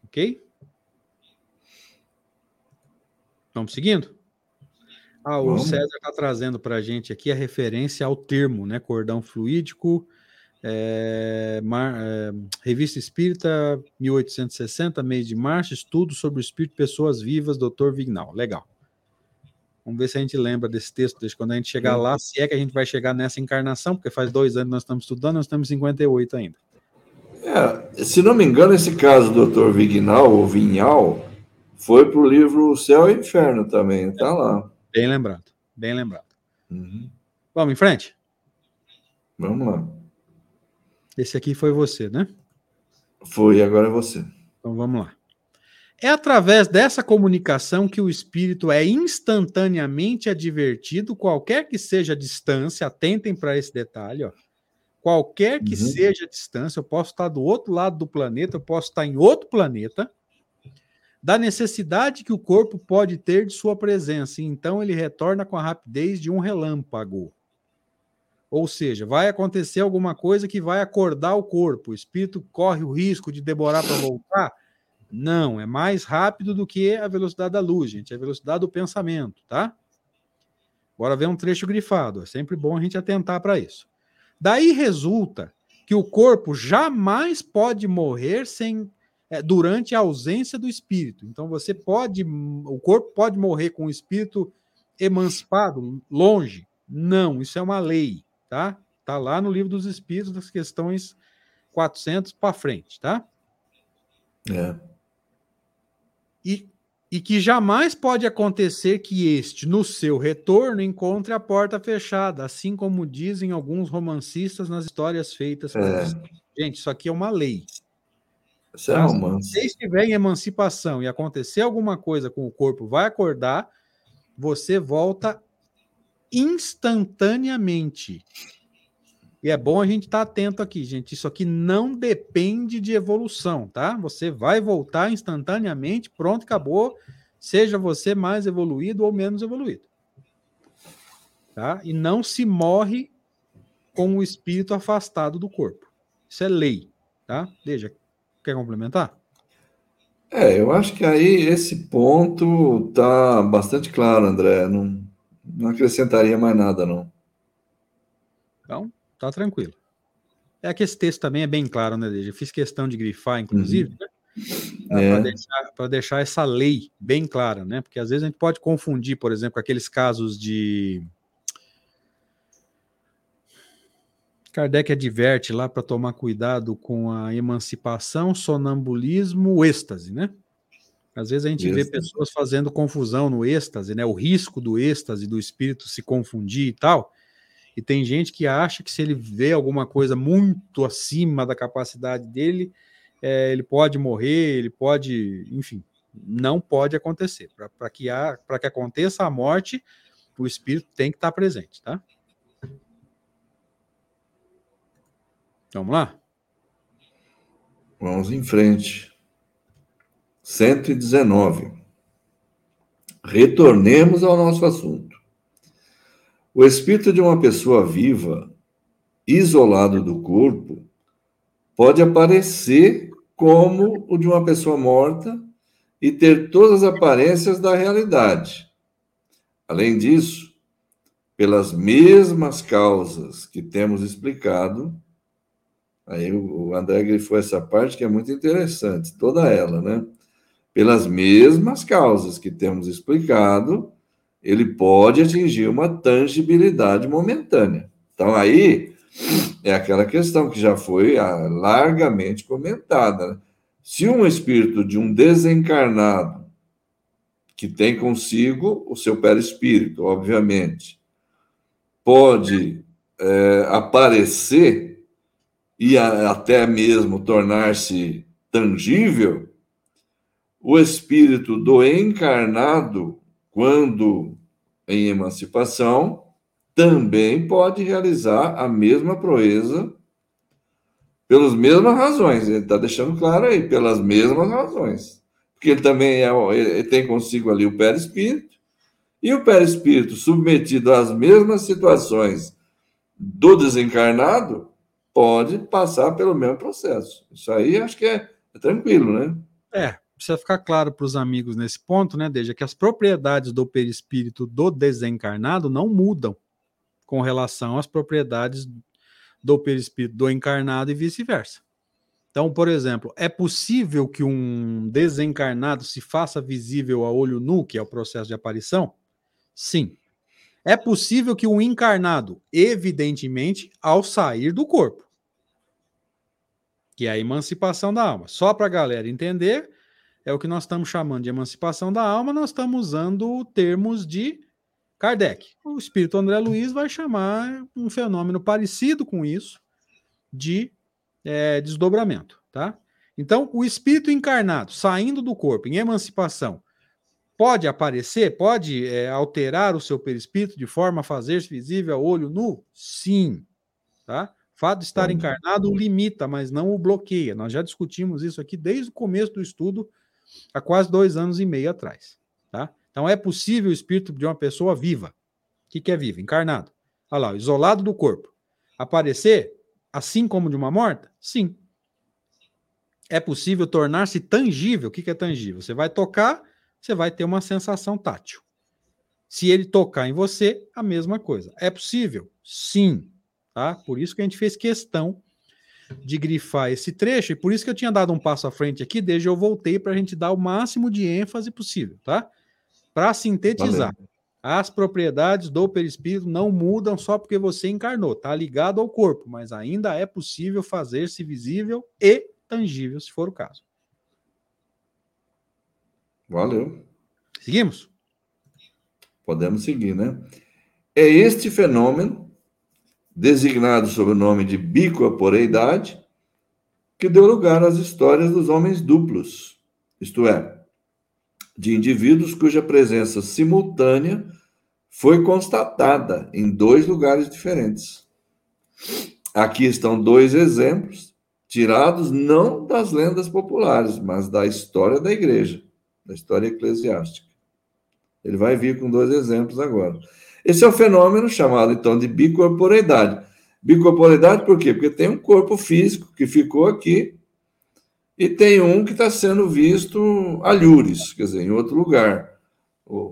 Ok? Vamos seguindo? Ah, o Vamos. César está trazendo para a gente aqui a referência ao termo, né? Cordão fluídico, é, Mar, é, Revista Espírita, 1860, mês de março, estudo sobre o espírito de pessoas vivas, Dr. Vignal. Legal. Vamos ver se a gente lembra desse texto, desde quando a gente chegar lá, se é que a gente vai chegar nessa encarnação, porque faz dois anos que nós estamos estudando, nós estamos em 58 ainda. É, se não me engano, esse caso do Dr. Vignal, ou Vinhal, foi para o livro Céu e Inferno também, está lá. Bem lembrado, bem lembrado. Uhum. Vamos em frente? Vamos lá. Esse aqui foi você, né? Foi, agora é você. Então vamos lá. É através dessa comunicação que o espírito é instantaneamente advertido, qualquer que seja a distância, atentem para esse detalhe, ó. Qualquer que uhum. seja a distância, eu posso estar do outro lado do planeta, eu posso estar em outro planeta, da necessidade que o corpo pode ter de sua presença, e então ele retorna com a rapidez de um relâmpago. Ou seja, vai acontecer alguma coisa que vai acordar o corpo, o espírito corre o risco de demorar para voltar? Não, é mais rápido do que a velocidade da luz, gente, é a velocidade do pensamento, tá? Agora vem um trecho grifado, é sempre bom a gente atentar para isso. Daí resulta que o corpo jamais pode morrer sem é, durante a ausência do espírito. Então você pode, o corpo pode morrer com o espírito emancipado longe? Não, isso é uma lei, tá? Tá lá no livro dos espíritos das questões 400 para frente, tá? É. E, e que jamais pode acontecer que este, no seu retorno, encontre a porta fechada, assim como dizem alguns romancistas nas histórias feitas. É. Gente, isso aqui é uma lei. Isso é então, se você estiver em emancipação e acontecer alguma coisa com o corpo, vai acordar, você volta instantaneamente. E é bom a gente estar tá atento aqui, gente. Isso aqui não depende de evolução, tá? Você vai voltar instantaneamente, pronto, acabou. Seja você mais evoluído ou menos evoluído. Tá? E não se morre com o espírito afastado do corpo. Isso é lei, tá? Veja, Quer complementar? É, eu acho que aí esse ponto tá bastante claro, André. Não, não acrescentaria mais nada, não. Então, tá tranquilo. É que esse texto também é bem claro, né, Deja? Eu fiz questão de grifar, inclusive, uhum. né? É. Para deixar, deixar, essa lei bem clara, né? Porque às vezes a gente pode confundir, por exemplo, aqueles casos de Kardec adverte lá para tomar cuidado com a emancipação, sonambulismo, êxtase, né? Às vezes a gente êxtase. vê pessoas fazendo confusão no êxtase, né? O risco do êxtase, do espírito se confundir e tal. E tem gente que acha que se ele vê alguma coisa muito acima da capacidade dele, é, ele pode morrer, ele pode, enfim, não pode acontecer. Para que, que aconteça a morte, o espírito tem que estar presente, tá? Vamos lá? Vamos em frente. 119. Retornemos ao nosso assunto. O espírito de uma pessoa viva, isolado do corpo, pode aparecer como o de uma pessoa morta e ter todas as aparências da realidade. Além disso, pelas mesmas causas que temos explicado, Aí o André grifou essa parte que é muito interessante, toda ela, né? Pelas mesmas causas que temos explicado, ele pode atingir uma tangibilidade momentânea. Então, aí é aquela questão que já foi ah, largamente comentada. Né? Se um espírito de um desencarnado, que tem consigo o seu perispírito, obviamente, pode é, aparecer e a, até mesmo tornar-se tangível, o espírito do encarnado, quando em emancipação, também pode realizar a mesma proeza pelas mesmas razões. Ele está deixando claro aí, pelas mesmas razões. Porque ele também é, ele tem consigo ali o perispírito, e o perispírito submetido às mesmas situações do desencarnado, pode passar pelo mesmo processo. Isso aí acho que é, é tranquilo, né? É, precisa ficar claro para os amigos nesse ponto, né, Desde que as propriedades do perispírito do desencarnado não mudam com relação às propriedades do perispírito do encarnado e vice-versa. Então, por exemplo, é possível que um desencarnado se faça visível a olho nu, que é o processo de aparição? Sim. É possível que um encarnado, evidentemente, ao sair do corpo, que é a emancipação da alma. Só para a galera entender, é o que nós estamos chamando de emancipação da alma, nós estamos usando termos de Kardec. O espírito André Luiz vai chamar um fenômeno parecido com isso de é, desdobramento, tá? Então, o espírito encarnado saindo do corpo em emancipação pode aparecer, pode é, alterar o seu perispírito de forma a fazer-se visível a olho nu? Sim, tá? O fato de estar encarnado o limita, mas não o bloqueia. Nós já discutimos isso aqui desde o começo do estudo, há quase dois anos e meio atrás, tá? Então, é possível o espírito de uma pessoa viva. O que, que é vivo? Encarnado. Olha lá, isolado do corpo. Aparecer assim como de uma morta? Sim. É possível tornar-se tangível. O que é tangível? Você vai tocar, você vai ter uma sensação tátil. Se ele tocar em você, a mesma coisa. É possível? Sim. Tá? Por isso que a gente fez questão de grifar esse trecho, e por isso que eu tinha dado um passo à frente aqui, desde eu voltei para a gente dar o máximo de ênfase possível, tá? Para sintetizar. Valeu. As propriedades do perispírito não mudam só porque você encarnou, está ligado ao corpo, mas ainda é possível fazer-se visível e tangível, se for o caso. Valeu. Seguimos? Podemos seguir, né? É este fenômeno, designado sob o nome de bicorporeidade, que deu lugar às histórias dos homens duplos, isto é, de indivíduos cuja presença simultânea foi constatada em dois lugares diferentes. Aqui estão dois exemplos, tirados não das lendas populares, mas da história da igreja, da história eclesiástica. Ele vai vir com dois exemplos agora. Esse é o fenômeno chamado, então, de bicorporeidade. Bicorporeidade por quê? Porque tem um corpo físico que ficou aqui e tem um que está sendo visto alhures, quer dizer, em outro lugar,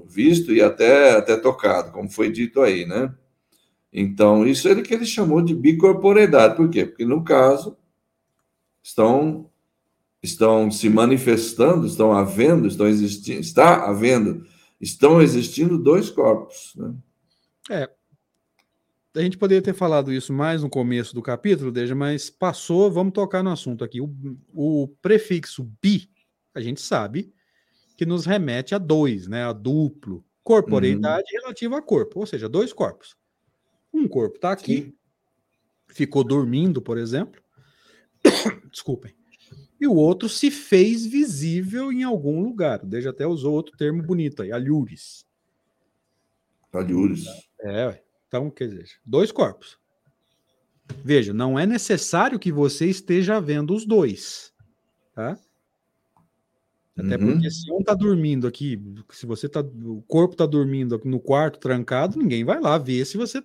visto e até, até tocado, como foi dito aí, né? Então, isso é que ele chamou de bicorporeidade. Por quê? Porque, no caso, estão, estão se manifestando, estão havendo, estão existindo, está havendo, estão existindo dois corpos. Né? É, a gente poderia ter falado isso mais no começo do capítulo, Deja, mas passou, vamos tocar no assunto aqui. O, o prefixo bi, a gente sabe que nos remete a dois, né? A duplo. Corporeidade uhum. relativa a corpo, ou seja, dois corpos. Um corpo está aqui, Sim. ficou dormindo, por exemplo. Desculpem. E o outro se fez visível em algum lugar. Deja até usou outro termo bonito aí, alhures. Alhures. É, então, quer dizer, dois corpos. Veja, não é necessário que você esteja vendo os dois, tá? Até uhum. porque se um está dormindo aqui, se você tá, o corpo está dormindo no quarto trancado, ninguém vai lá ver se você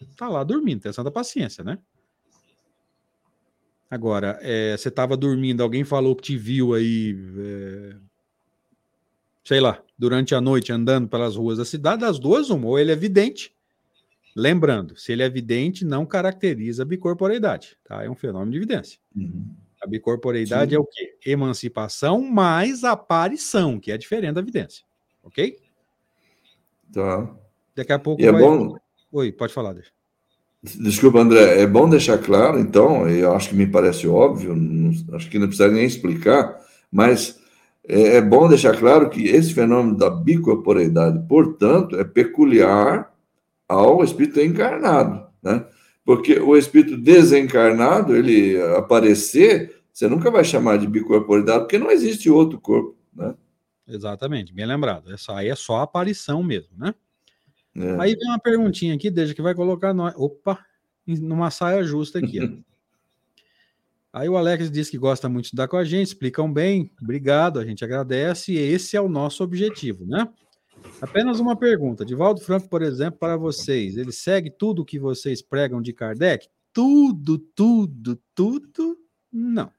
está lá dormindo. Tem santa paciência, né? Agora, é, você estava dormindo, alguém falou que te viu aí, é, sei lá, durante a noite andando pelas ruas da cidade, das duas, uma, ou ele é vidente, Lembrando, se ele é evidente, não caracteriza a bicorporeidade, tá? É um fenômeno de evidência. Uhum. A bicorporeidade Sim. é o quê? Emancipação mais aparição, que é diferente da evidência. Ok? Tá. Daqui a pouco. E é vai... bom. Oi, pode falar, deixa. Desculpa, André. É bom deixar claro, então, eu acho que me parece óbvio, não, acho que não precisa nem explicar, mas é, é bom deixar claro que esse fenômeno da bicorporeidade, portanto, é peculiar ao espírito encarnado, né? Porque o espírito desencarnado, ele aparecer, você nunca vai chamar de bicorporidade, porque não existe outro corpo, né? Exatamente, bem lembrado. Essa aí é só a aparição mesmo, né? É. Aí vem uma perguntinha aqui, desde que vai colocar nós. Opa, numa saia justa aqui. aí o Alex diz que gosta muito de estudar com a gente, explicam bem, obrigado, a gente agradece, e esse é o nosso objetivo, né? Apenas uma pergunta. Divaldo Franco, por exemplo, para vocês, ele segue tudo o que vocês pregam de Kardec? Tudo, tudo, tudo? Não.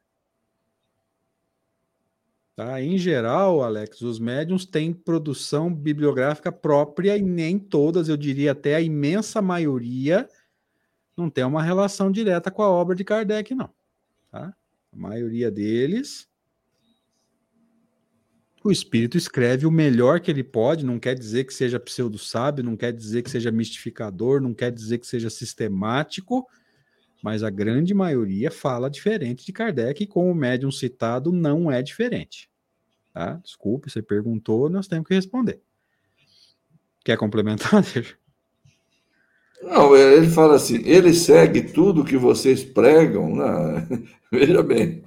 Tá? Em geral, Alex, os médiums têm produção bibliográfica própria e nem todas, eu diria até a imensa maioria, não tem uma relação direta com a obra de Kardec, não. Tá? A maioria deles, o espírito escreve o melhor que ele pode, não quer dizer que seja pseudo-sábio, não quer dizer que seja mistificador, não quer dizer que seja sistemático, mas a grande maioria fala diferente de Kardec e com o médium citado não é diferente. Tá? Desculpe, você perguntou, nós temos que responder. Quer complementar, Não, ele fala assim, ele segue tudo que vocês pregam. Né? Veja bem,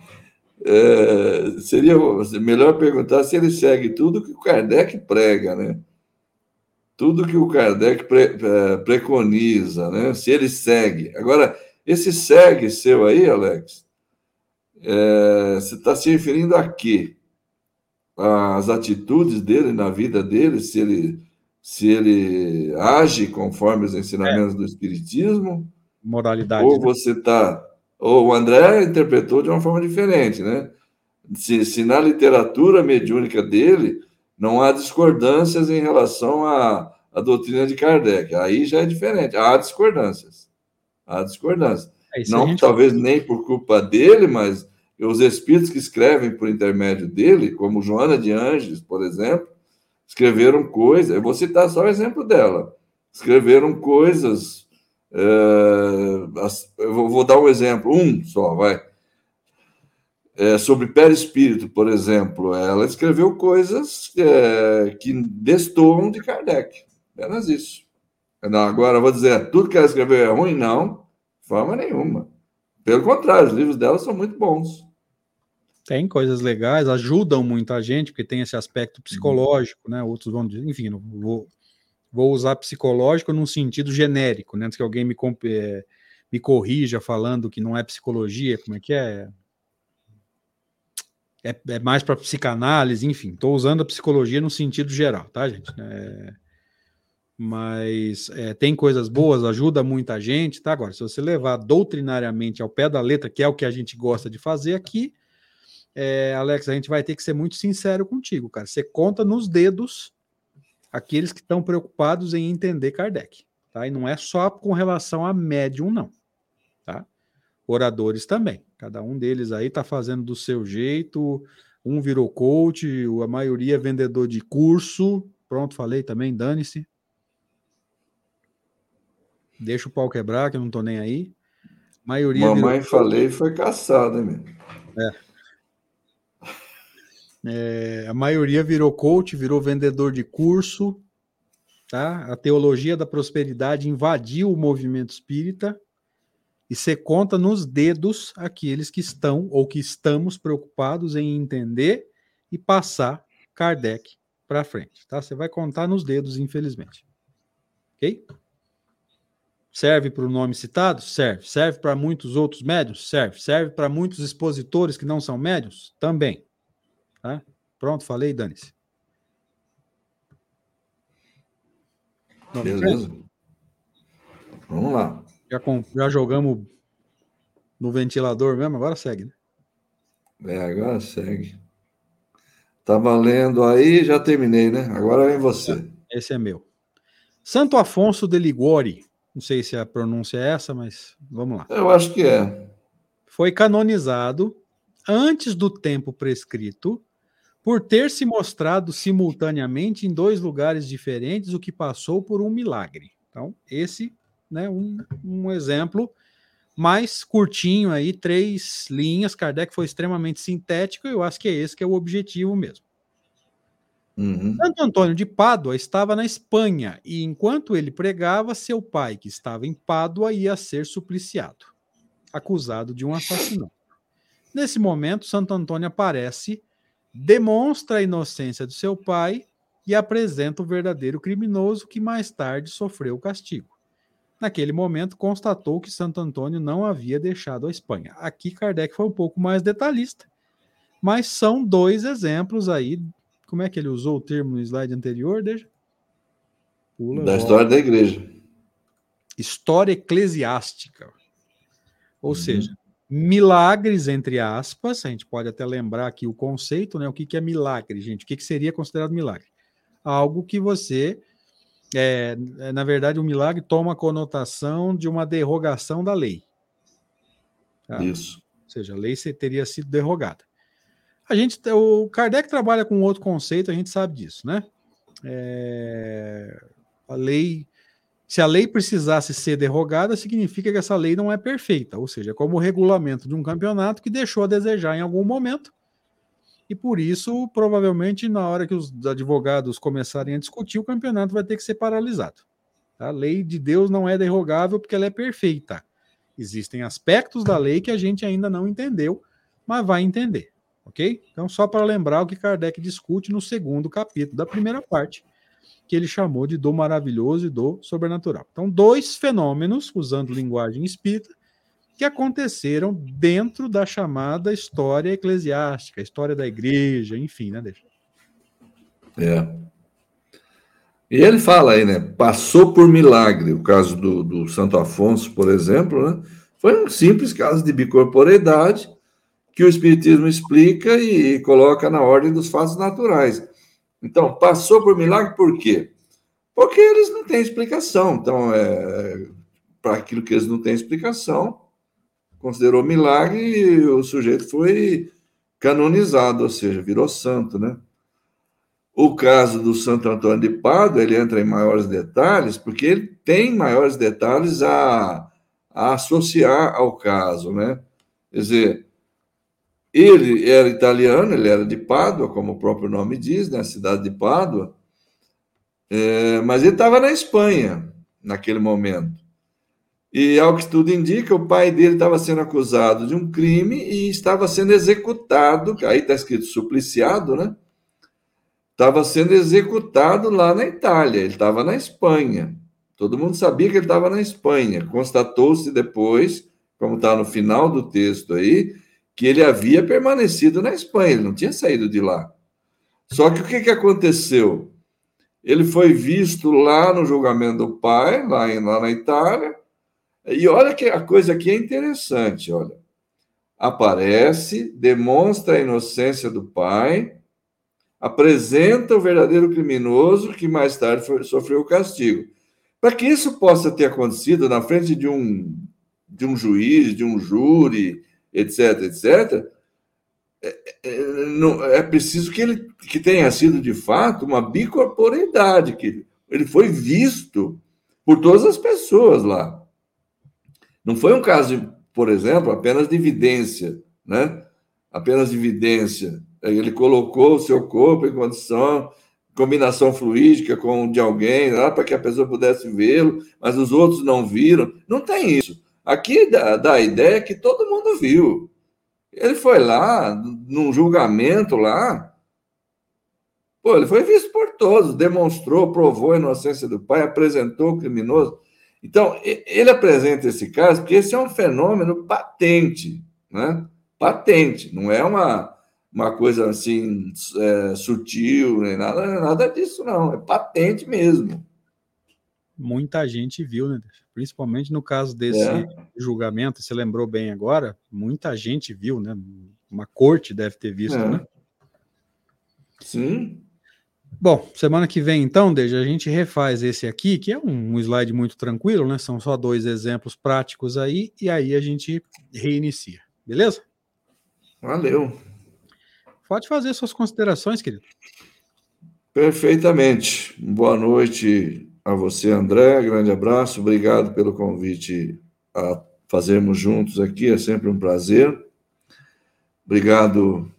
é, seria melhor perguntar se ele segue tudo que o Kardec prega, né? Tudo que o Kardec pre, é, preconiza, né? Se ele segue. Agora, esse segue seu aí, Alex, é, você está se referindo a quê? As atitudes dele na vida dele, se ele, se ele age conforme os ensinamentos é. do Espiritismo? Moralidade. Ou né? você está. Ou o André interpretou de uma forma diferente, né? Se, se na literatura mediúnica dele não há discordâncias em relação à, à doutrina de Kardec, aí já é diferente. Há discordâncias há discordância. É, não, gente... talvez nem por culpa dele, mas os espíritos que escrevem por intermédio dele, como Joana de Anjos, por exemplo, escreveram coisas. Eu vou citar só o exemplo dela. Escreveram coisas. É, eu vou dar um exemplo, um só, vai. É, sobre perispírito, por exemplo, ela escreveu coisas é, que destoam de Kardec. Apenas isso. Não, agora, vou dizer, tudo que ela escreveu é ruim? Não, forma nenhuma. Pelo contrário, os livros dela são muito bons. Tem coisas legais, ajudam muito a gente, porque tem esse aspecto psicológico, né? Outros vão dizer, enfim, vou, vou usar psicológico num sentido genérico, né? Antes que alguém me, é, me corrija falando que não é psicologia, como é que é? É, é mais para psicanálise, enfim, estou usando a psicologia no sentido geral, tá, gente? É, mas é, tem coisas boas, ajuda muita gente, tá? Agora, se você levar doutrinariamente ao pé da letra, que é o que a gente gosta de fazer aqui, é, Alex, a gente vai ter que ser muito sincero contigo, cara. Você conta nos dedos aqueles que estão preocupados em entender Kardec, tá? E não é só com relação a médium, não, tá? Oradores também. Cada um deles aí tá fazendo do seu jeito. Um virou coach, a maioria é vendedor de curso. Pronto, falei também, dane-se. Deixa o pau quebrar, que eu não tô nem aí. A maioria. Mamãe virou... falei foi caçada, meu. É. é. A maioria virou coach, virou vendedor de curso. Tá? A teologia da prosperidade invadiu o movimento espírita. E você conta nos dedos aqueles que estão ou que estamos preocupados em entender e passar Kardec para frente. Tá? Você vai contar nos dedos, infelizmente. Ok? Serve para o nome citado? Serve. Serve para muitos outros médios? Serve. Serve para muitos expositores que não são médios? Também. Tá? Pronto, falei, dane-se. Beleza. Vamos lá. Já, com, já jogamos no ventilador mesmo, agora segue, né? É, agora segue. Tá valendo aí, já terminei, né? Agora vem você. Esse é meu. Santo Afonso de Ligori não sei se a pronúncia é essa, mas vamos lá. Eu acho que é. Foi canonizado antes do tempo prescrito por ter se mostrado simultaneamente em dois lugares diferentes, o que passou por um milagre. Então, esse, né, um, um exemplo mais curtinho aí, três linhas. Kardec foi extremamente sintético, eu acho que é esse que é o objetivo mesmo. Uhum. Santo Antônio de Pádua estava na Espanha e, enquanto ele pregava, seu pai, que estava em Pádua, ia ser supliciado, acusado de um assassinato. Nesse momento, Santo Antônio aparece, demonstra a inocência de seu pai e apresenta o verdadeiro criminoso que mais tarde sofreu o castigo. Naquele momento, constatou que Santo Antônio não havia deixado a Espanha. Aqui, Kardec foi um pouco mais detalhista, mas são dois exemplos aí como é que ele usou o termo no slide anterior? Deixa. Pula, da história da igreja. História eclesiástica. Ou uhum. seja, milagres, entre aspas, a gente pode até lembrar aqui o conceito, né? O que, que é milagre, gente? O que, que seria considerado milagre? Algo que você, é, na verdade, o um milagre toma a conotação de uma derrogação da lei. Tá? Isso. Ou seja, a lei teria sido derrogada. A gente, o Kardec trabalha com outro conceito, a gente sabe disso, né? É, a lei se a lei precisasse ser derrogada, significa que essa lei não é perfeita, ou seja, como o regulamento de um campeonato que deixou a desejar em algum momento. E por isso, provavelmente, na hora que os advogados começarem a discutir, o campeonato vai ter que ser paralisado. A lei de Deus não é derrogável porque ela é perfeita. Existem aspectos da lei que a gente ainda não entendeu, mas vai entender, ok? Então, só para lembrar o que Kardec discute no segundo capítulo da primeira parte, que ele chamou de do maravilhoso e do sobrenatural. Então, dois fenômenos, usando linguagem espírita, que aconteceram dentro da chamada história eclesiástica, história da igreja, enfim, né, deixa. É. E ele fala aí, né? Passou por milagre. O caso do, do Santo Afonso, por exemplo, né? Foi um simples caso de bicorporeidade que o Espiritismo explica e coloca na ordem dos fatos naturais. Então, passou por milagre por quê? Porque eles não têm explicação. Então, é, para aquilo que eles não têm explicação, considerou milagre e o sujeito foi canonizado, ou seja, virou santo, né? O caso do Santo Antônio de Pádua, ele entra em maiores detalhes, porque ele tem maiores detalhes a, a associar ao caso, né? Quer dizer, ele era italiano, ele era de Pádua, como o próprio nome diz, na né, cidade de Pádua, é, mas ele estava na Espanha naquele momento. E, ao que tudo indica, o pai dele estava sendo acusado de um crime e estava sendo executado, aí está escrito supliciado, né? Estava sendo executado lá na Itália, ele estava na Espanha. Todo mundo sabia que ele estava na Espanha. Constatou-se depois, como está no final do texto aí, que ele havia permanecido na Espanha, ele não tinha saído de lá. Só que o que, que aconteceu? Ele foi visto lá no julgamento do pai, lá, em, lá na Itália, e olha que a coisa aqui é interessante, olha. Aparece, demonstra a inocência do pai, apresenta o verdadeiro criminoso que mais tarde foi, sofreu o castigo. Para que isso possa ter acontecido na frente de um, de um juiz, de um júri, etc., etc., é, é, não, é preciso que ele que tenha sido de fato uma bicorporeidade, que ele foi visto por todas as pessoas lá. Não foi um caso, por exemplo, apenas de evidência, né? Apenas de evidência. Ele colocou o seu corpo em condição, combinação fluídica com de alguém, lá para que a pessoa pudesse vê-lo, mas os outros não viram. Não tem isso. Aqui dá, dá a ideia que todo mundo viu. Ele foi lá, num julgamento lá. Pô, ele foi visto por todos, demonstrou, provou a inocência do pai, apresentou o criminoso. Então, ele apresenta esse caso porque esse é um fenômeno patente, né? Patente, não é uma, uma coisa assim é, sutil, nem nada, nada disso, não. É patente mesmo. Muita gente viu, né? principalmente no caso desse é. julgamento, você lembrou bem agora, muita gente viu, né? Uma corte deve ter visto, é. né? Sim. Bom, semana que vem, então, desde a gente refaz esse aqui, que é um, um slide muito tranquilo, né? São só dois exemplos práticos aí, e aí a gente reinicia, beleza? Valeu. Pode fazer suas considerações, querido. Perfeitamente. Boa noite a você, André. Grande abraço. Obrigado pelo convite a fazermos juntos aqui. É sempre um prazer. Obrigado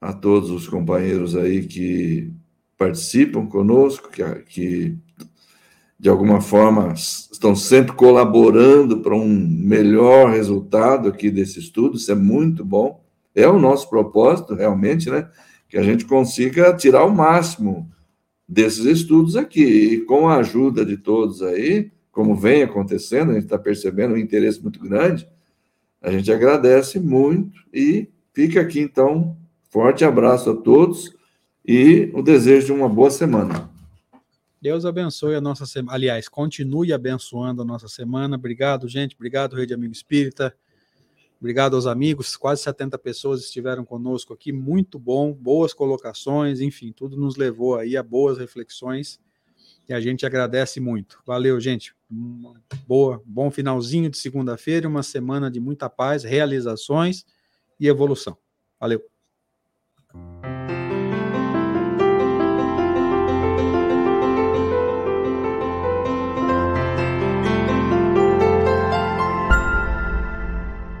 a todos os companheiros aí que participam conosco, que, que de alguma forma estão sempre colaborando para um melhor resultado aqui desse estudo. Isso é muito bom. É o nosso propósito, realmente, né? Que a gente consiga tirar o máximo desses estudos aqui. E com a ajuda de todos aí, como vem acontecendo, a gente está percebendo um interesse muito grande, a gente agradece muito e fica aqui, então, forte abraço a todos e o desejo de uma boa semana. Deus abençoe a nossa semana. Aliás, continue abençoando a nossa semana. Obrigado, gente. Obrigado, Rede Amigo Espírita. Obrigado aos amigos, quase 70 pessoas estiveram conosco aqui, muito bom, boas colocações, enfim, tudo nos levou aí a boas reflexões e a gente agradece muito. Valeu, gente. Boa, bom finalzinho de segunda-feira, uma semana de muita paz, realizações e evolução. Valeu.